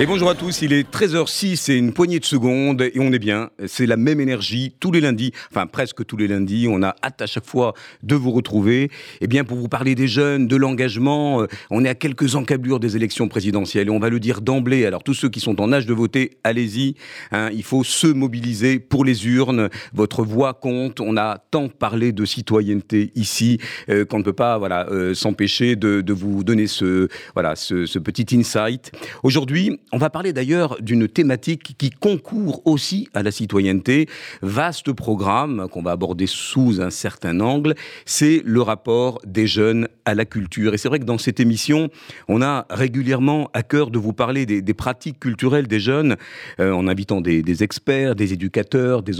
Et bonjour à tous, il est 13h06 et une poignée de secondes et on est bien. C'est la même énergie tous les lundis, enfin presque tous les lundis. On a hâte à chaque fois de vous retrouver. Et bien pour vous parler des jeunes, de l'engagement, euh, on est à quelques encablures des élections présidentielles et on va le dire d'emblée. Alors tous ceux qui sont en âge de voter, allez-y. Hein, il faut se mobiliser pour les urnes. Votre voix compte. On a tant parlé de citoyenneté ici euh, qu'on ne peut pas voilà euh, s'empêcher de, vous donner ce voilà ce petit insight. Aujourd'hui, on va parler d'ailleurs d'une thématique qui concourt aussi à la citoyenneté. Vaste programme qu'on va aborder sous un certain angle, c'est le rapport des jeunes à la culture. Et c'est vrai que dans cette émission, on a régulièrement à cœur de vous parler des, pratiques culturelles des jeunes, euh, en invitant des, experts, des éducateurs, des,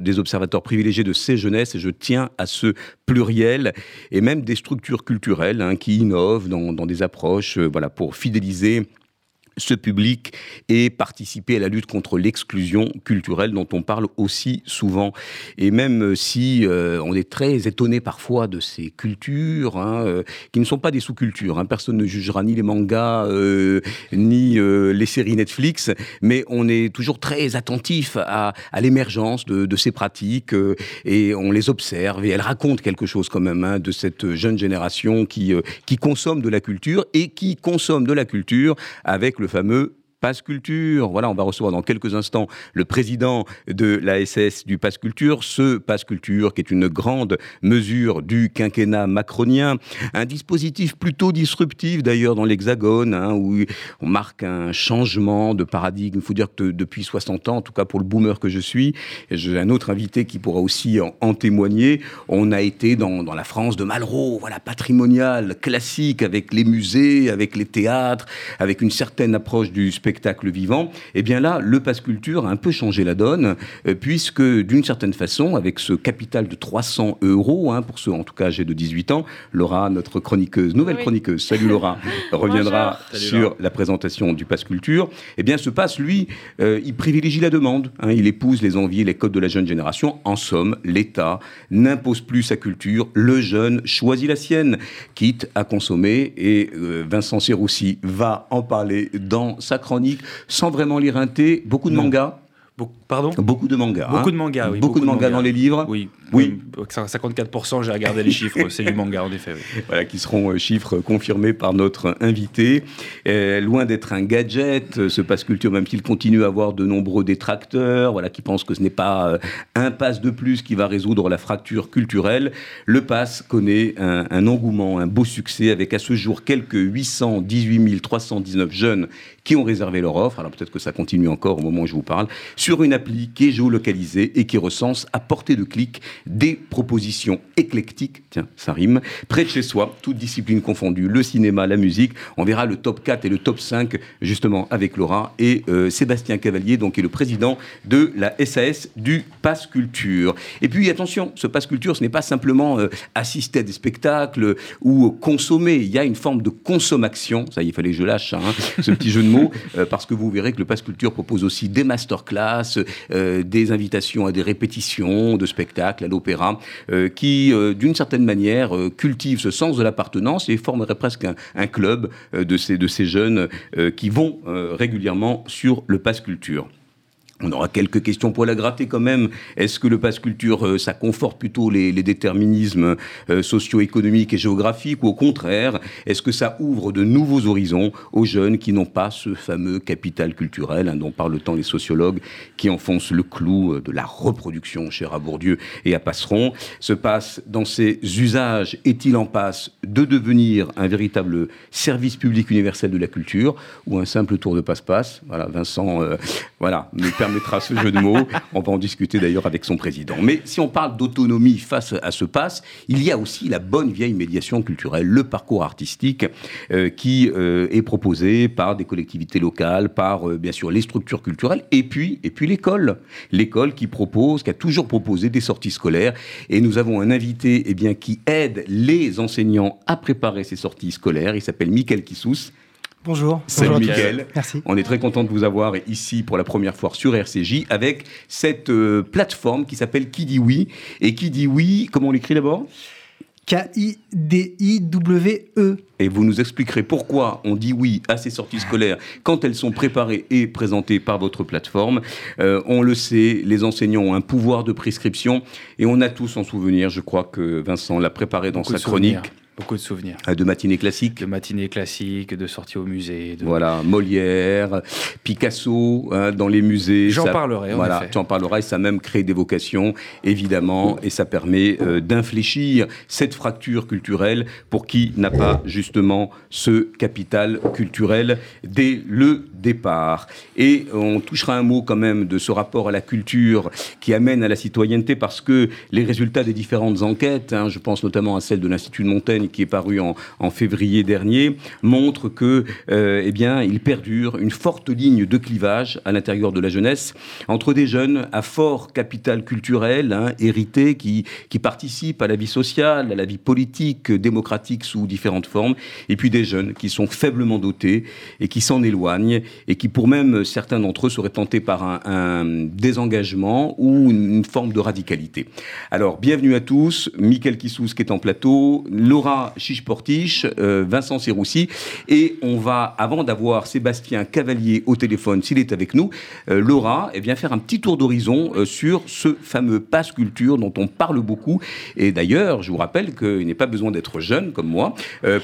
des observateurs privilégiés de ces jeunesses, et je tiens à ce pluriel, et même des structures culturelles hein, qui innovent dans, dans des approches euh, voilà, pour fidéliser ce public et participer à la lutte contre l'exclusion culturelle dont on parle aussi souvent. Et même si euh, on est très étonné parfois de ces cultures, hein, euh, qui ne sont pas des sous-cultures, hein. personne ne jugera ni les mangas, euh, ni les séries Netflix, mais on est toujours très attentif à, l'émergence de, ces pratiques et on les observe et elles racontent quelque chose quand même hein, de cette jeune génération qui consomme de la culture et qui consomme de la culture avec le fameux Passe Culture. Voilà, on va recevoir dans quelques instants le président de la SS du Passe Culture, ce Passe Culture qui est une grande mesure du quinquennat macronien, un dispositif plutôt disruptif d'ailleurs dans l'Hexagone, hein, où on marque un changement de paradigme. Il faut dire que depuis 60 ans, en tout cas pour le boomer que je suis, j'ai un autre invité qui pourra aussi en, témoigner, on a été dans, dans, la France de Malraux, voilà, patrimonial, classique, avec les musées, avec les théâtres, avec une certaine approche du spectacle spectacle vivant, et eh bien là, le passe culture a un peu changé la donne, euh, puisque d'une certaine façon, avec ce capital de 300 euros, hein, pour ceux en tout cas âgés de 18 ans, Laura, notre chroniqueuse, nouvelle oui. chroniqueuse, salut Laura, reviendra salut, sur Laura. la présentation du passe culture. Et eh bien ce passe, lui, euh, il privilégie la demande, hein, il épouse les envies et les codes de la jeune génération. En somme, l'État n'impose plus sa culture, le jeune choisit la sienne, quitte à consommer. Et euh, Vincent Serroussi va en parler dans sa chronique sans vraiment lire un thé, beaucoup de non. mangas. Pardon Beaucoup de mangas. Beaucoup hein de mangas, oui. Beaucoup, beaucoup de, mangas, mangas dans les livres. Oui. Oui. 54%, j'ai regardé les chiffres, c'est du manga, en effet. Oui. Voilà, qui seront euh, chiffres confirmés par notre invité. Euh, loin d'être un gadget, euh, ce passe culture, même s'il continue à avoir de nombreux détracteurs, voilà, qui pensent que ce n'est pas euh, un passe de plus qui va résoudre la fracture culturelle, le passe connaît un, un engouement, un beau succès, avec à ce jour quelques 818 319 jeunes qui ont réservé leur offre. Alors peut-être que ça continue encore au moment où je vous parle, sur une appli qui est géolocalisée et qui recense à portée de clic des propositions éclectiques, tiens, ça rime, près de chez soi, toutes disciplines confondues, le cinéma, la musique. On verra le top 4 et le top 5 justement avec Laura et euh, Sébastien Cavalier, donc qui est le président de la SAS du Pass Culture. Et puis attention, ce Pass Culture, ce n'est pas simplement euh, assister à des spectacles ou consommer. Il y a une forme de consommation. Ça, il fallait que je lâche hein, ce petit jeu de mots, euh, parce que vous verrez que le Pass Culture propose aussi des masterclass, euh, des invitations à des répétitions de spectacles, à l'opéra, euh, qui, d'une certaine manière, cultive ce sens de l'appartenance et formerait presque un, club de, ces, de ces jeunes qui vont régulièrement sur le Pass Culture. On aura quelques questions pour la gratter quand même. Est-ce que le passe culture, euh, ça conforte plutôt les, déterminismes euh, socio-économiques et géographiques ou au contraire, est-ce que ça ouvre de nouveaux horizons aux jeunes qui n'ont pas ce fameux capital culturel hein, dont parlent tant les sociologues qui enfoncent le clou euh, de la reproduction cher à Bourdieu et à Passeron? Se passe dans ses usages, est-il en passe de devenir un véritable service public universel de la culture ou un simple tour de passe-passe? Voilà, Vincent, voilà, permettra ce jeu de mots. On va en discuter d'ailleurs avec son président. Mais si on parle d'autonomie face à ce pass, il y a aussi la bonne vieille médiation culturelle, le parcours artistique euh, qui euh, est proposé par des collectivités locales, par euh, bien sûr les structures culturelles, et puis, et puis l'école. L'école qui propose, qui a toujours proposé des sorties scolaires. Et nous avons un invité eh bien, qui aide les enseignants à préparer ces sorties scolaires. Il s'appelle Mickaël Kissous. Bonjour. Salut Mickaël. Merci. On est très content de vous avoir ici pour la première fois sur RCJ avec cette euh, plateforme qui s'appelle Qui dit oui. Et qui dit oui, comment on l'écrit d'abord? K-I-D-I-W-E. Et vous nous expliquerez pourquoi on dit oui à ces sorties scolaires quand elles sont préparées et présentées par votre plateforme. Euh, on le sait, les enseignants ont un pouvoir de prescription et on a tous en souvenir, je crois que Vincent l'a préparé dans Beaucoup sa souvenirs. Beaucoup de souvenirs. euh, de matinée classique. De matinées classiques, de sorties au musée. De... Voilà, Molière, Picasso, hein, dans les musées. J'en Ça- parlerai, en Voilà, effet. tu en parleras et ça même crée des vocations, évidemment, et ça permet euh, d'infléchir cette fracture culturelle pour qui n'a pas justement ce capital culturel dès le départ. Et on touchera un mot quand même de ce rapport à la culture qui amène à la citoyenneté parce que les résultats des différentes enquêtes, hein, je pense notamment à celle de l'Institut de Montaigne qui est parue en, février dernier, montrent que, euh, eh bien, il perdure une forte ligne de clivage à l'intérieur de la jeunesse entre des jeunes à fort capital culturel, hein, hérité, qui, qui participent à la vie sociale, à la vie politique, démocratique sous différentes formes, et puis des jeunes qui sont faiblement dotés et qui s'en éloignent et qui, pour même certains d'entre eux, seraient tentés par un, un désengagement ou une, forme de radicalité. Alors, bienvenue à tous. Mickaël Kissous qui est en plateau, Laura Chiche-Portiche, euh, Vincent Serroussi. Et on va, avant d'avoir Sébastien Cavalier au téléphone, s'il est avec nous, euh, Laura, eh bien, faire un petit tour d'horizon euh, sur ce fameux passe culture dont on parle beaucoup. Et d'ailleurs, je vous rappelle qu'il n'est pas besoin d'être jeune comme moi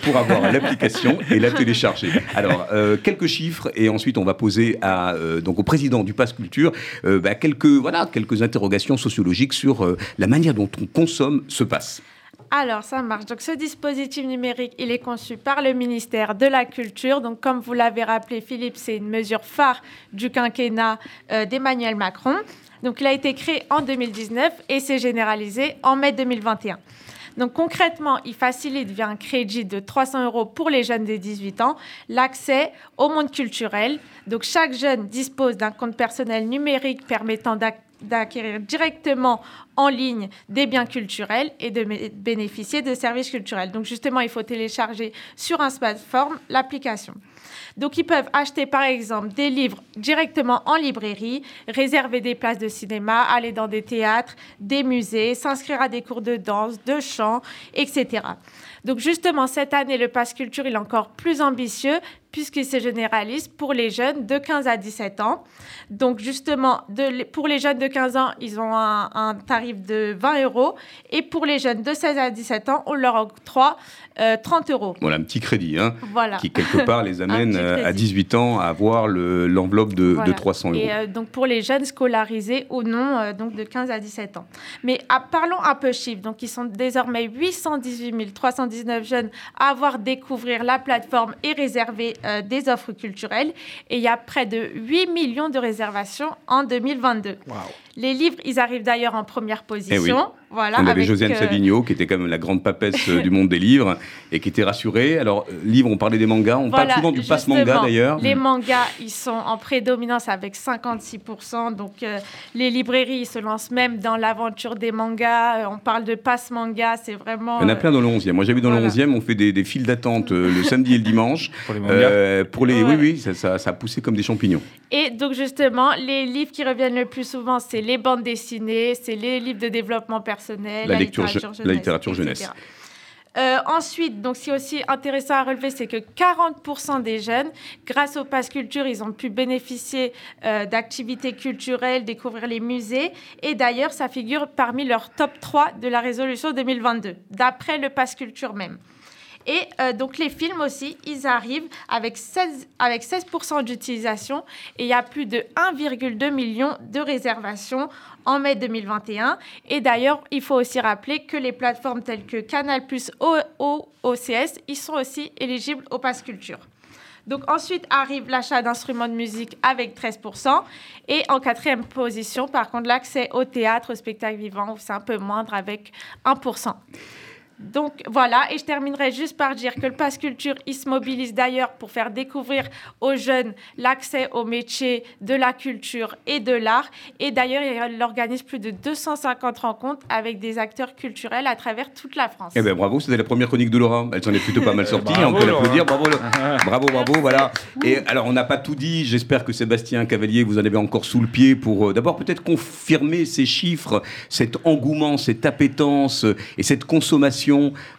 pour avoir l'application et la télécharger. Alors, quelques chiffres et ensuite on va poser à, euh, donc au président du passe culture euh, bah, quelques, voilà, quelques interrogations sociologiques sur euh, la manière dont on consomme ce passe. Alors, ça marche. Donc, ce dispositif numérique, il est conçu par le ministère de la Culture. Donc, comme vous l'avez rappelé, Philippe, c'est une mesure phare du quinquennat d'Emmanuel Macron. Donc, il a été créé en 2019 et s'est généralisé en mai 2021. Donc concrètement, il facilite via un crédit de 300 euros pour les jeunes de 18 ans l'accès au monde culturel. Donc chaque jeune dispose d'un compte personnel numérique permettant d'ac- d'acquérir directement en ligne des biens culturels et de bénéficier de services culturels. Donc justement, il faut télécharger sur un smartphone l'application. Donc ils peuvent acheter par exemple des livres directement en librairie, réserver des places de cinéma, aller dans des théâtres, des musées, s'inscrire à des cours de danse, de chant, etc. Donc justement, cette année, le Pass Culture est encore plus ambitieux puisqu'il se généralise pour les jeunes de 15 à 17 ans. Donc justement, de- pour les jeunes de 15 ans, ils ont un, un tarif de 20 euros. Et pour les jeunes de 16 à 17 ans, on leur octroie euh, 30 euros. Voilà, un petit crédit hein, Voilà. qui quelque part les amène euh, à crédit. 18 ans à avoir le- l'enveloppe de, de Voilà. 300 euros. Et euh, donc pour les jeunes scolarisés ou non, euh, donc de 15 à 17 ans. Mais ah, parlons un peu chiffres. Donc ils sont désormais 818 319 jeunes à avoir découvert la plateforme et réserver euh, des offres culturelles. Et il y a près de 8 millions de réservations en 2022. Les livres, ils arrivent d'ailleurs en première position. Eh oui. Voilà, On avait avec, Josiane euh, Savigno, qui était quand même la grande papesse euh, du monde des livres, et qui était rassurée. Alors, euh, livres, on parlait des mangas, on parle souvent du passe justement, manga d'ailleurs. Les mangas, ils sont en prédominance avec 56%. Donc, euh, les librairies, ils se lancent même dans l'aventure des mangas. On parle de passe manga, c'est vraiment. Il y en a euh, plein dans le 11e. Moi, j'ai vu dans voilà. le 11e, on fait des, des files d'attente euh, le samedi et le dimanche. Pour les mangas. Euh, pour les, Ouais. Oui, oui, ça, ça- ça a poussé comme des champignons. Et donc, justement, les livres qui reviennent le plus souvent, c'est les bandes dessinées, c'est les livres de développement personnel, La la, lecture littérature je- jeunesse. la littérature jeunesse. Euh, ensuite, donc, ce qui est aussi intéressant à relever, c'est que 40% des jeunes, grâce au Pass Culture, ils ont pu bénéficier euh, d'activités culturelles, découvrir les musées. Et d'ailleurs, ça figure parmi leurs top 3 de la résolution 2022, d'après le Pass Culture même. Et euh, donc les films aussi, ils arrivent avec 16, avec 16% d'utilisation et il y a plus de 1,2 million de réservations en mai 2021. Et d'ailleurs, il faut aussi rappeler que les plateformes telles que Canal+, O- O- OCS, ils sont aussi éligibles au Pass Culture. Donc ensuite arrive l'achat d'instruments de musique avec 13%. Et en quatrième position, par contre, l'accès au théâtre, au spectacle vivant, c'est un peu moindre avec 1%. Donc voilà, et je terminerai juste par dire que le Pass Culture, il se mobilise d'ailleurs pour faire découvrir aux jeunes l'accès aux métiers de la culture et de l'art. Et d'ailleurs, il organise plus de 250 rencontres avec des acteurs culturels à travers toute la France. Eh bien bravo, c'était la première chronique de Laura. Elle s'en est plutôt pas mal sortie, hein, on peut l'applaudir. Bravo, bravo, bravo, voilà. Et alors, on n'a pas tout dit. J'espère que Sébastien Cavalier, vous en avez encore sous le pied pour euh, d'abord peut-être confirmer ces chiffres, cet engouement, cette appétence et cette consommation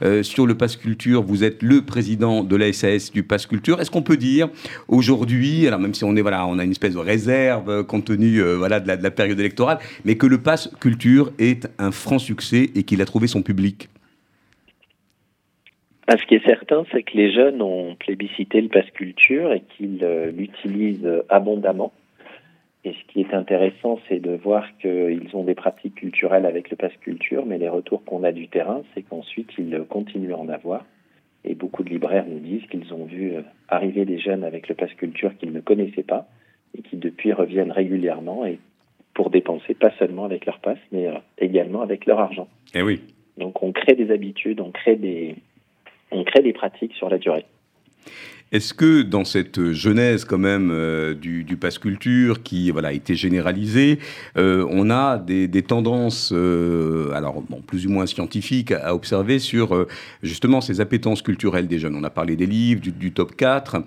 euh, sur le Pass Culture. Vous êtes le président de la SAS du Pass Culture. Est-ce qu'on peut dire aujourd'hui, alors même si on est voilà, on a une espèce de réserve euh, compte tenu euh, voilà de la, période électorale, mais que le Pass Culture est un franc succès et qu'il a trouvé son public? Ce qui est certain, c'est que les jeunes ont plébiscité le Pass Culture et qu'ils l'utilisent abondamment. Et ce qui est intéressant, c'est de voir qu'ils ont des pratiques culturelles avec le pass culture, mais les retours qu'on a du terrain, c'est qu'ensuite ils continuent à en avoir. Et beaucoup de libraires nous disent qu'ils ont vu euh, arriver des jeunes avec le pass culture qu'ils ne connaissaient pas et qui depuis reviennent régulièrement et pour dépenser pas seulement avec leur passe, mais euh, également avec leur argent. Eh oui. Donc on crée des habitudes, on crée des, on crée des pratiques sur la durée. Est-ce que dans cette genèse quand même euh, du, du pass culture qui voilà, a été généralisé, euh, on a des, tendances, euh, alors plus ou moins scientifiques, à, observer sur justement ces appétences culturelles des jeunes? On a parlé des livres, du, top 4,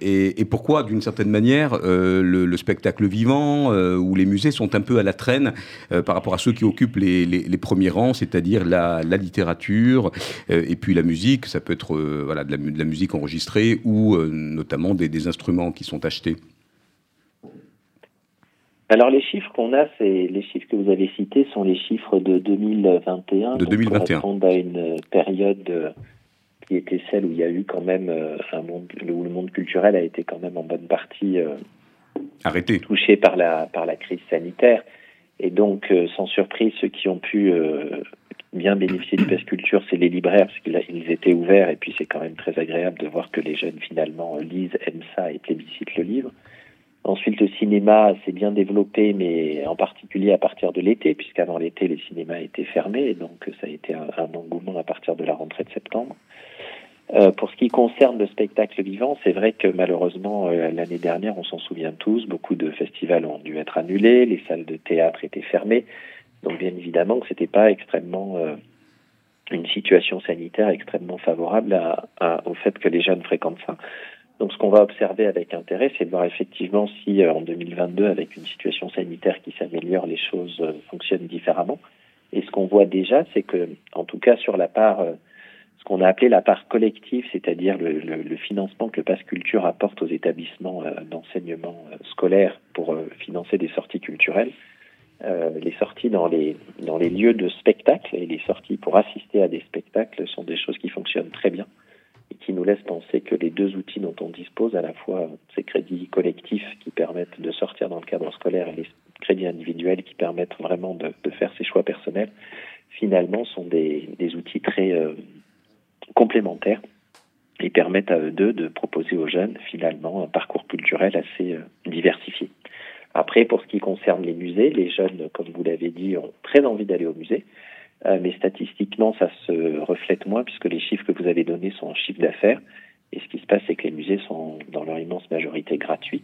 et, pourquoi d'une certaine manière le, spectacle vivant ou les musées sont un peu à la traîne par rapport à ceux qui occupent les, premiers rangs, c'est-à-dire la, littérature et puis la musique. Ça peut être voilà, de la musique enregistrée ou euh, notamment des, instruments qui sont achetés alors les chiffres qu'on a, c'est les chiffres que vous avez cités sont les chiffres de 2021. De 2021. Qui à une période euh, qui était celle où il y a eu quand même euh, un monde où le monde culturel a été quand même en bonne partie arrêté touché par la par la crise sanitaire. Et donc, sans surprise, ceux qui ont pu bien bénéficier du Pass Culture, c'est les libraires, parce qu'ils étaient ouverts, et puis c'est quand même très agréable de voir que les jeunes finalement lisent, aiment ça et plébiscitent le livre. Ensuite, le cinéma s'est bien développé, mais en particulier à partir de l'été, puisqu'avant l'été, les cinémas étaient fermés, et donc ça a été un, engouement à partir de la rentrée de septembre. Euh, pour ce qui concerne le spectacle vivant, c'est vrai que malheureusement, euh, l'année dernière, on s'en souvient tous, beaucoup de festivals ont dû être annulés, les salles de théâtre étaient fermées. Donc bien évidemment que c'était pas extrêmement euh, une situation sanitaire extrêmement favorable à, au fait que les jeunes fréquentent ça. Donc ce qu'on va observer avec intérêt, c'est de voir effectivement si euh, en 2022, avec une situation sanitaire qui s'améliore, les choses euh, fonctionnent différemment. Et ce qu'on voit déjà, c'est que, en tout cas sur la part, ce qu'on a appelé la part collective, c'est-à-dire le, le, le, financement que le Culture apporte aux établissements d'enseignement scolaire pour financer des sorties culturelles, euh, les sorties dans les, dans les lieux de spectacle et les sorties pour assister à des spectacles sont des choses qui fonctionnent très bien et qui nous laissent penser que les deux outils dont on dispose, à la fois ces crédits collectifs qui permettent de sortir dans le cadre scolaire et les crédits individuels qui permettent vraiment de, faire ses choix personnels, finalement sont des, des outils très euh, complémentaires et permettent à eux deux de proposer aux jeunes finalement un parcours culturel assez euh, diversifié. Après, pour ce qui concerne les musées, les jeunes, comme vous l'avez dit, ont très envie d'aller au musée. Euh, mais statistiquement, ça se reflète moins puisque les chiffres que vous avez donnés sont en chiffre d'affaires. Et ce qui se passe, c'est que les musées sont dans leur immense majorité gratuits.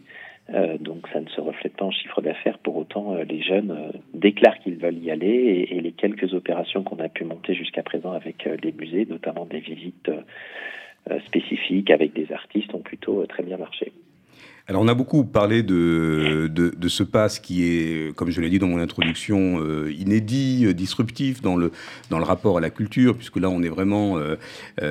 Euh, donc ça ne se reflète pas en chiffre d'affaires. Pour autant, euh, les jeunes euh, déclarent qu'ils veulent y aller et, et les quelques opérations qu'on a pu monter jusqu'à présent avec euh, les musées, notamment des visites spécifiques avec des artistes, ont plutôt très bien marché. Alors on a beaucoup parlé de, de, ce pass qui est, comme je l'ai dit dans mon introduction, euh, inédit, euh, disruptif dans le, dans le rapport à la culture, puisque là on est vraiment euh,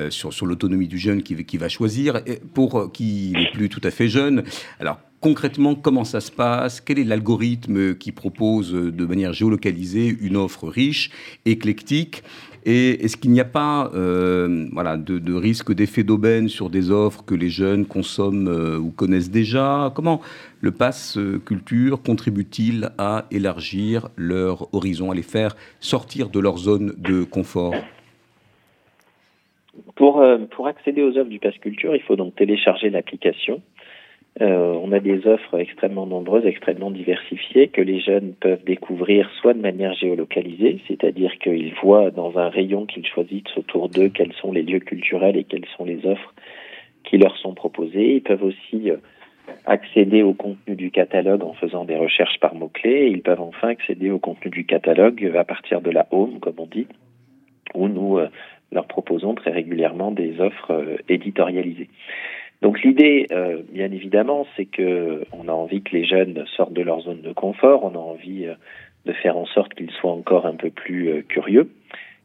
sur, sur l'autonomie du jeune qui, qui va choisir, et pour qui n'est plus tout à fait jeune. Alors concrètement, comment ça se passe? Quel est l'algorithme qui propose de manière géolocalisée une offre riche, éclectique? Et est-ce qu'il n'y a pas euh, voilà, de, risque d'effet d'aubaine sur des offres que les jeunes consomment euh, ou connaissent déjà? Comment le pass euh, culture contribue-t-il à élargir leur horizon, à les faire sortir de leur zone de confort? Pour, pour accéder aux œuvres du Pass Culture, il faut donc télécharger l'application. Euh, on a des offres extrêmement nombreuses, extrêmement diversifiées que les jeunes peuvent découvrir soit de manière géolocalisée, c'est-à-dire qu'ils voient dans un rayon qu'ils choisissent autour d'eux quels sont les lieux culturels et quelles sont les offres qui leur sont proposées. Ils peuvent aussi euh, accéder au contenu du catalogue en faisant des recherches par mots-clés. Ils peuvent enfin accéder au contenu du catalogue à partir de la home, comme on dit, où nous euh, leur proposons très régulièrement des offres éditorialisées. Donc l'idée, euh, bien évidemment, c'est que on a envie que les jeunes sortent de leur zone de confort, on a envie de faire en sorte qu'ils soient encore un peu plus curieux.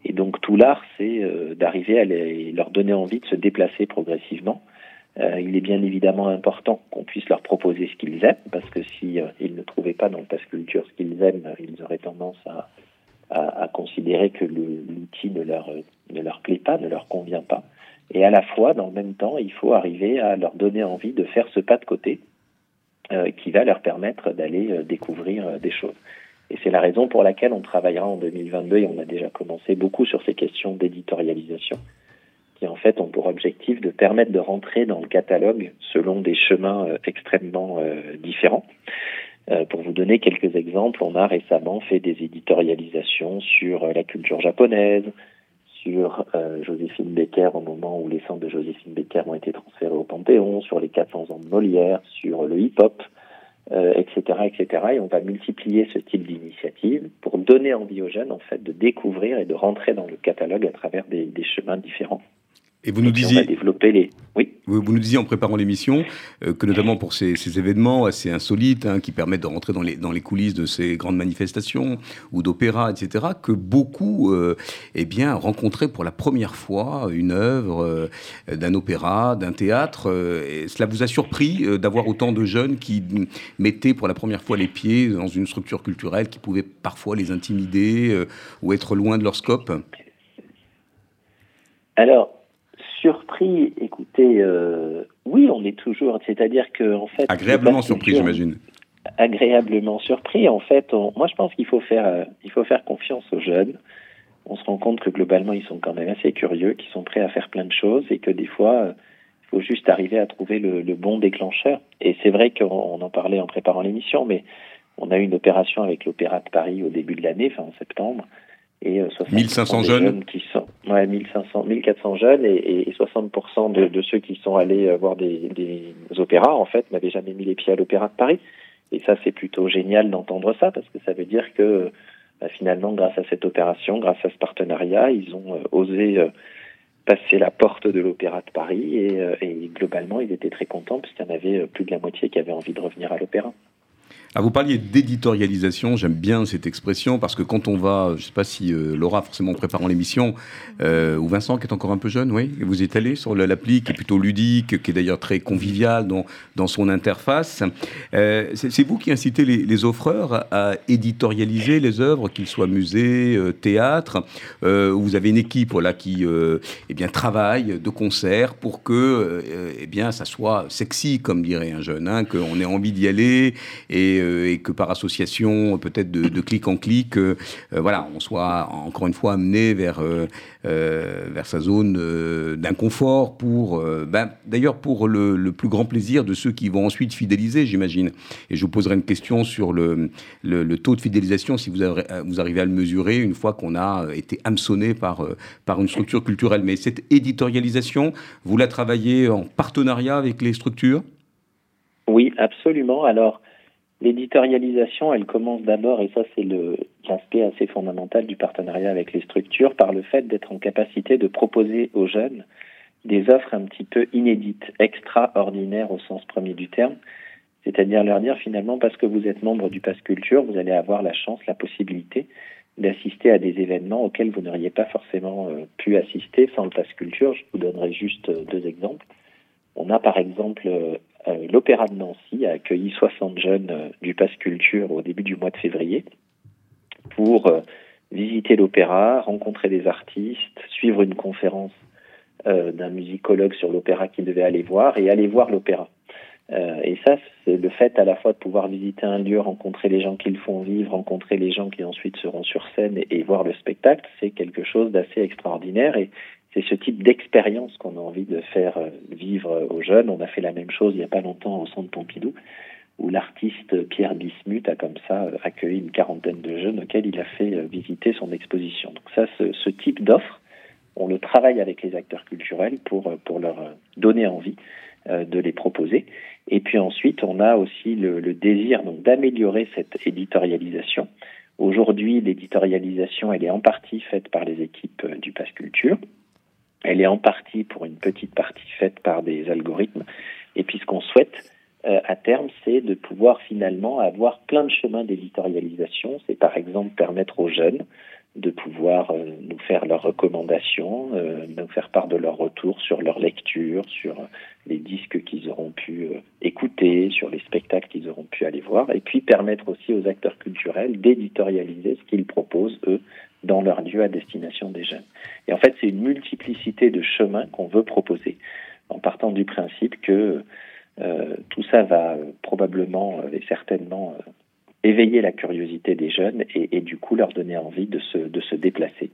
Et donc tout l'art, c'est d'arriver à les, leur donner envie de se déplacer progressivement euh, il est bien évidemment important qu'on puisse leur proposer ce qu'ils aiment, parce que si euh, ils ne trouvaient pas dans le passe culture ce qu'ils aiment, ils auraient tendance à, à, considérer que l'outil ne leur, ne leur plaît pas, ne leur convient pas. Et à la fois, dans le même temps, il faut arriver à leur donner envie de faire ce pas de côté euh, qui va leur permettre d'aller euh, découvrir euh, des choses. Et c'est la raison pour laquelle on travaillera en 2022 et on a déjà commencé beaucoup sur ces questions d'éditorialisation qui en fait ont pour objectif de permettre de rentrer dans le catalogue selon des chemins extrêmement différents. Euh, pour vous donner quelques exemples, on a récemment fait des éditorialisations sur la culture japonaise, sur Joséphine Becker au moment où les centres de Joséphine Becker ont été transférés au Panthéon, sur les 400 ans de Molière, sur le hip-hop, etc., etc. Et on va multiplier ce type d'initiative pour donner envie aux jeunes en fait de découvrir et de rentrer dans le catalogue à travers des chemins différents. Et vous nous disiez. les. Oui. Vous, nous disiez en préparant l'émission euh, que notamment pour ces, ces événements assez insolites hein, qui permettent de rentrer dans les, dans les coulisses de ces grandes manifestations ou d'opéras, etc., que beaucoup euh, eh bien, rencontraient pour la première fois une œuvre euh, d'un opéra, d'un théâtre. et cela vous a surpris d'avoir autant de jeunes qui mettaient pour la première fois les pieds dans une structure culturelle qui pouvait parfois les intimider ou être loin de leur scope? Alors, surpris, écoutez, euh, oui, on est toujours, c'est-à-dire que en fait, agréablement surpris, j'imagine. Agréablement surpris, en fait, moi je pense qu'il faut faire, euh, il faut faire confiance aux jeunes. On se rend compte que globalement ils sont quand même assez curieux, qu'ils sont prêts à faire plein de choses et que des fois euh, il faut juste arriver à trouver le, le bon déclencheur. Et c'est vrai qu'on en parlait en préparant l'émission, mais on a eu une opération avec l'Opéra de Paris au début de l'année, enfin en septembre, et 1500 euh, jeunes, qui sont ouais 1500 1400 jeunes et, et 60% de, ceux qui sont allés euh, voir des, opéras en fait n'avaient jamais mis les pieds à l'opéra de Paris et ça c'est plutôt génial d'entendre ça parce que ça veut dire que bah, finalement grâce à cette opération grâce à ce partenariat ils ont euh, osé passer la porte de l'opéra de Paris et, et globalement ils étaient très contents puisqu'il y en avait plus de la moitié qui avaient envie de revenir à l'opéra. Ah, vous parliez d'éditorialisation, j'aime bien cette expression parce que quand on va, je ne sais pas si euh, Laura, forcément en préparant l'émission, euh, ou Vincent qui est encore un peu jeune, oui, vous êtes allé sur l'appli qui est plutôt ludique, qui est d'ailleurs très convivial dans, dans son interface. Euh, c'est vous qui incitez les, offreurs à éditorialiser les œuvres, qu'ils soient musées, théâtre. vous avez une équipe là qui eh bien, travaille de concert pour que eh bien, ça soit sexy, comme dirait un jeune, hein, qu'on ait envie d'y aller et et que par association, peut-être de, clic en clic, euh, euh, voilà, on soit encore une fois amené vers, vers sa zone d'inconfort pour, ben, d'ailleurs pour le, plus grand plaisir de ceux qui vont ensuite fidéliser, j'imagine. Et je vous poserai une question sur le, le, taux de fidélisation, si vous, vous arrivez à le mesurer une fois qu'on a été hameçonné par, par une structure culturelle. Mais cette éditorialisation, vous la travaillez en partenariat avec les structures? Oui, absolument. Alors, L'éditorialisation, elle commence d'abord, et ça c'est l'aspect assez fondamental du partenariat avec les structures, par le fait d'être en capacité de proposer aux jeunes des offres un petit peu inédites, extraordinaires au sens premier du terme, c'est-à-dire leur dire finalement parce que vous êtes membre du Pass Culture, vous allez avoir la chance, la possibilité d'assister à des événements auxquels vous n'auriez pas forcément euh, pu assister sans le Pass Culture. Je vous donnerai juste euh, deux exemples. On a par exemple euh, l'Opéra de Nancy a accueilli 60 jeunes euh, du Pass Culture au début du mois de février pour visiter l'opéra, rencontrer des artistes, suivre une conférence d'un musicologue sur l'opéra qu'ils devaient aller voir et aller voir l'opéra. Euh, et ça, c'est le fait à la fois de pouvoir visiter un lieu, rencontrer les gens qui le font vivre, rencontrer les gens qui ensuite seront sur scène et, voir le spectacle, c'est quelque chose d'assez extraordinaire. C'est ce type d'expérience qu'on a envie de faire euh, vivre aux jeunes. On a fait la même chose il n'y a pas longtemps au Centre Pompidou, où l'artiste Pierre Bismuth a comme ça euh, accueilli une quarantaine de jeunes auxquels il a fait visiter son exposition. Donc ça, ce, type d'offre, on le travaille avec les acteurs culturels pour, leur donner envie de les proposer. Et puis ensuite, on a aussi le, désir d'améliorer cette éditorialisation. Aujourd'hui, l'éditorialisation, elle est en partie faite par les équipes euh, du Pass Culture. Elle est en partie, pour une petite partie, faite par des algorithmes. Et puis ce qu'on souhaite euh, à terme, c'est de pouvoir finalement avoir plein de chemins d'éditorialisation. C'est par exemple permettre aux jeunes de pouvoir euh, nous faire leurs recommandations, euh, nous faire part de leurs retours sur leur lecture, sur les disques qu'ils auront pu euh, écouter, sur les spectacles qu'ils auront pu aller voir, et puis permettre aussi aux acteurs culturels d'éditorialiser ce qu'ils proposent, eux, dans leur lieu à destination des jeunes. Et en fait, c'est une multiplicité de chemins qu'on veut proposer, en partant du principe que euh, tout ça va probablement et certainement éveiller la curiosité des jeunes et, du coup leur donner envie de se déplacer.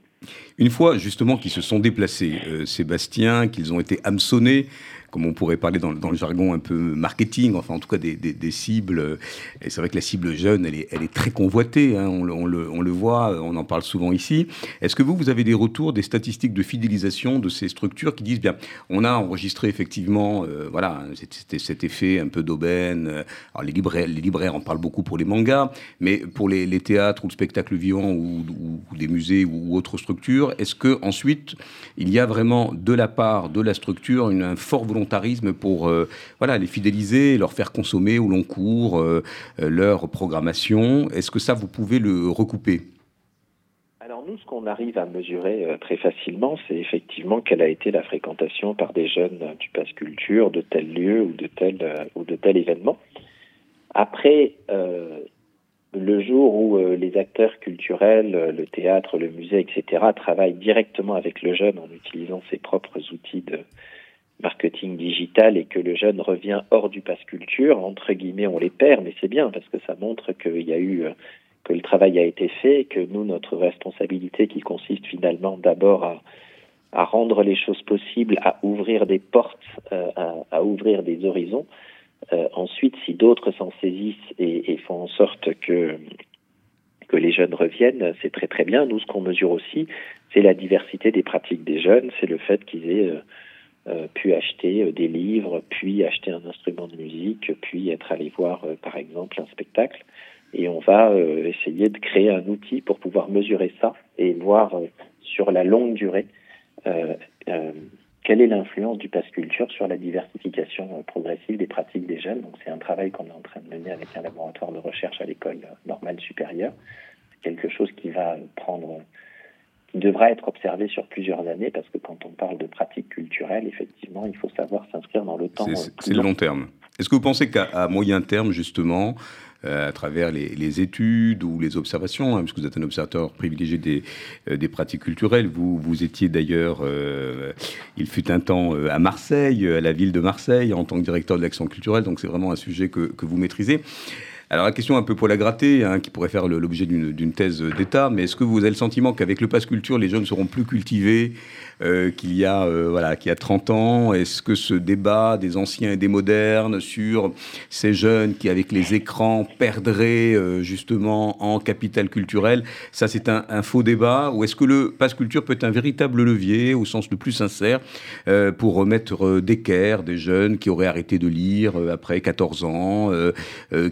Une fois justement qu'ils se sont déplacés, euh, Sébastien, qu'ils ont été hameçonnés, comme on pourrait parler dans, le jargon un peu marketing, enfin en tout cas des, cibles. Et c'est vrai que la cible jeune, elle est, très convoitée, hein, on, le, voit, on en parle souvent ici. Est-ce que vous, vous avez des retours, des statistiques de fidélisation de ces structures qui disent, bien, on a enregistré effectivement, euh, voilà, cet effet un peu d'aubaine. Alors les libraires, les libraires en parlent beaucoup pour les mangas, mais pour les, théâtres ou le spectacle vivant ou, des musées ou, autres structures, est-ce que ensuite il y a vraiment de la part de la structure un fort volontarisme pour euh, voilà, les fidéliser, leur faire consommer au long cours euh, euh, leur programmation? Est-ce que ça, vous pouvez le recouper? Alors nous, ce qu'on arrive à mesurer très facilement, c'est effectivement quelle a été la fréquentation par des jeunes du passe culture de tel lieu ou de tel ou de tel événement. Après, le jour où les acteurs culturels, le théâtre, le musée, etc., travaillent directement avec le jeune en utilisant ses propres outils de, marketing digital et que le jeune revient hors du passe culture, entre guillemets, on les perd, mais c'est bien parce que ça montre qu'il y a eu euh, que le travail a été fait, que nous, notre responsabilité qui consiste finalement d'abord à, rendre les choses possibles, à ouvrir des portes, euh, à, ouvrir des horizons. Euh, ensuite, si d'autres s'en saisissent et, et, font en sorte que que les jeunes reviennent, c'est très très bien. Nous, ce qu'on mesure aussi, c'est la diversité des pratiques des jeunes, c'est le fait qu'ils aient euh, euh, puis acheter euh, des livres, puis acheter un instrument de musique, puis être allé voir euh, par exemple un spectacle. Et on va essayer de créer un outil pour pouvoir mesurer ça et voir sur la longue durée quelle est l'influence du pass culture sur la diversification progressive des pratiques des jeunes? Donc c'est un travail qu'on est en train de mener avec un laboratoire de recherche à l'école normale supérieure. C'est quelque chose qui va prendre devra être observé sur plusieurs années parce que quand on parle de pratiques culturelles, effectivement, il faut savoir s'inscrire dans le temps. C'est le long terme. Est-ce que vous pensez qu'à moyen terme, justement, euh, à travers les, études ou les observations, hein, puisque vous êtes un observateur privilégié des, euh, pratiques culturelles. Vous, vous étiez d'ailleurs, euh, il fut un temps à Marseille, à la ville de Marseille, en tant que directeur de l'action culturelle, donc c'est vraiment un sujet que, vous maîtrisez. Alors la question un peu poil à gratter, hein, qui pourrait faire l'objet d'une thèse d'État, mais est-ce que vous avez le sentiment qu'avec le pass culture, les jeunes seront plus cultivés euh, qu'il y a euh, voilà qu'il y a 30 ans. Est-ce que ce débat des anciens et des modernes sur ces jeunes qui avec les écrans perdraient euh, justement en capital culturel, ça c'est un, faux débat Ou est-ce que le pass culture peut être un véritable levier au sens le plus sincère pour remettre d'équerre des jeunes qui auraient arrêté de lire après 14 ans,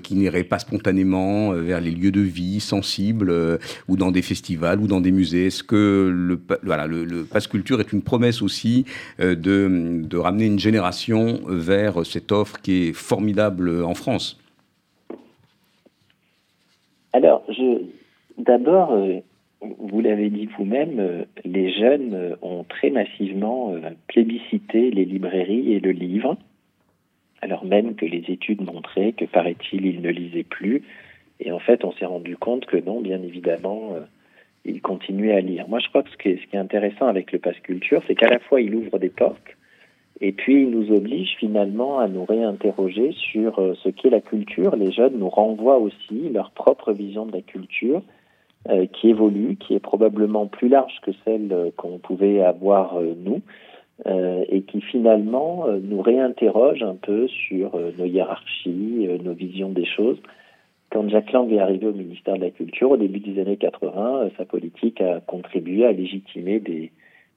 qui n'iraient pas spontanément vers les lieux de vie sensibles ou dans des festivals ou dans des musées? Est-ce que le, voilà, le, le pass culture est une promesse aussi euh, de, ramener une génération vers cette offre qui est formidable en France Alors, je, d'abord, euh, vous l'avez dit vous-même, euh, les jeunes ont très massivement plébiscité les librairies et le livre, alors même que les études montraient que, paraît-il, ils ne lisaient plus. Et en fait, on s'est rendu compte que non, bien évidemment, il continue à lire. Moi, je crois que ce qui est, ce qui est intéressant avec le Pass Culture, c'est qu'à la fois, il ouvre des portes, Et puis, il nous oblige finalement à nous réinterroger sur euh, ce qu'est la culture. Les jeunes nous renvoient aussi leur propre vision de la culture, euh, qui évolue, qui est probablement plus large que celle euh, qu'on pouvait avoir nous, et qui finalement nous réinterroge un peu sur nos hiérarchies, nos visions des choses. Quand Jacques Lang est arrivé au ministère de la Culture au début des années 80, sa politique a contribué à légitimer des,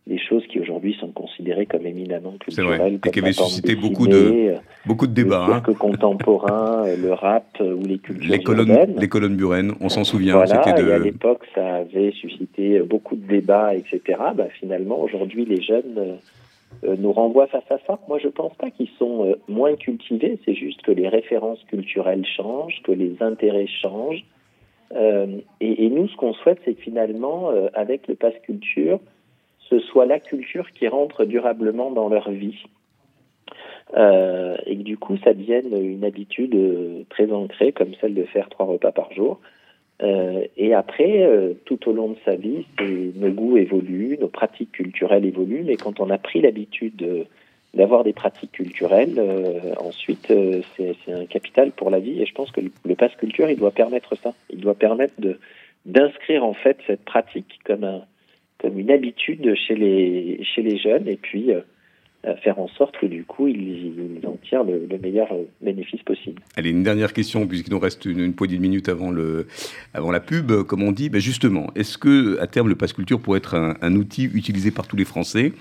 des choses qui aujourd'hui sont considérées comme éminemment culturelles. et qui avaient suscité beaucoup de, beaucoup de débats. Le cirque hein. contemporain, le rap euh, ou les cultures les colonnes, urbaines. Les colonnes buren, on s'en souvient. Voilà, de... et à l'époque, ça avait suscité beaucoup de débats, etc. Bah, finalement, aujourd'hui, les jeunes euh, euh, nous renvoient face à ça. Moi, je ne pense pas qu'ils sont moins cultivés, c'est juste que les références culturelles changent, que les intérêts changent. Et, et, nous, ce qu'on souhaite, c'est que finalement, avec le pass culture, ce soit la culture qui rentre durablement dans leur vie. Euh, et que du coup, ça devienne une habitude euh, très ancrée, comme celle de faire trois repas par jour. Euh, et après, tout au long de sa vie, nos goûts évoluent, nos pratiques culturelles évoluent, mais quand on a pris l'habitude d'avoir des pratiques culturelles, ensuite, c'est un capital pour la vie. Et je pense que le, le passe culture, il doit permettre ça. Il doit permettre d'inscrire en fait cette pratique comme un, comme une habitude chez les, chez les jeunes et puis euh, faire en sorte que du coup ils, en tirent le, meilleur euh, bénéfice possible. Allez, une dernière question puisqu'il nous reste une, poignée de minutes avant, le, avant la pub, comme on dit. Ben justement, est-ce que à terme le passe culture pourrait être un outil utilisé par tous les Français?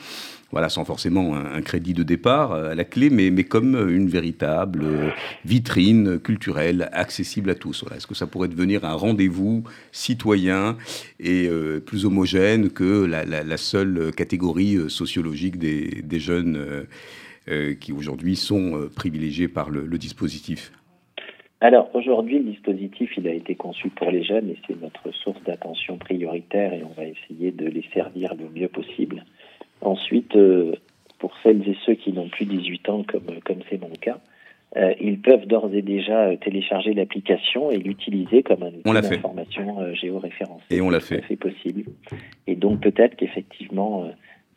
Voilà, sans forcément un, crédit de départ euh, à la clé, mais, comme une véritable euh, vitrine culturelle accessible à tous. Est-ce que ça pourrait devenir un rendez-vous citoyen et euh, plus homogène que la, seule catégorie sociologique des, jeunes qui aujourd'hui sont privilégiés par le, dispositif? Alors aujourd'hui, le dispositif, a été conçu pour les jeunes et c'est notre source d'attention prioritaire et on va essayer de les servir le mieux possible. Ensuite, euh, pour celles et ceux qui n'ont plus 18 ans, comme comme c'est mon cas, euh, ils peuvent d'ores et déjà euh, télécharger l'application et l'utiliser comme un outil d'information géoréférencée. Et on l'a fait. C'est possible. Et donc peut-être qu'effectivement,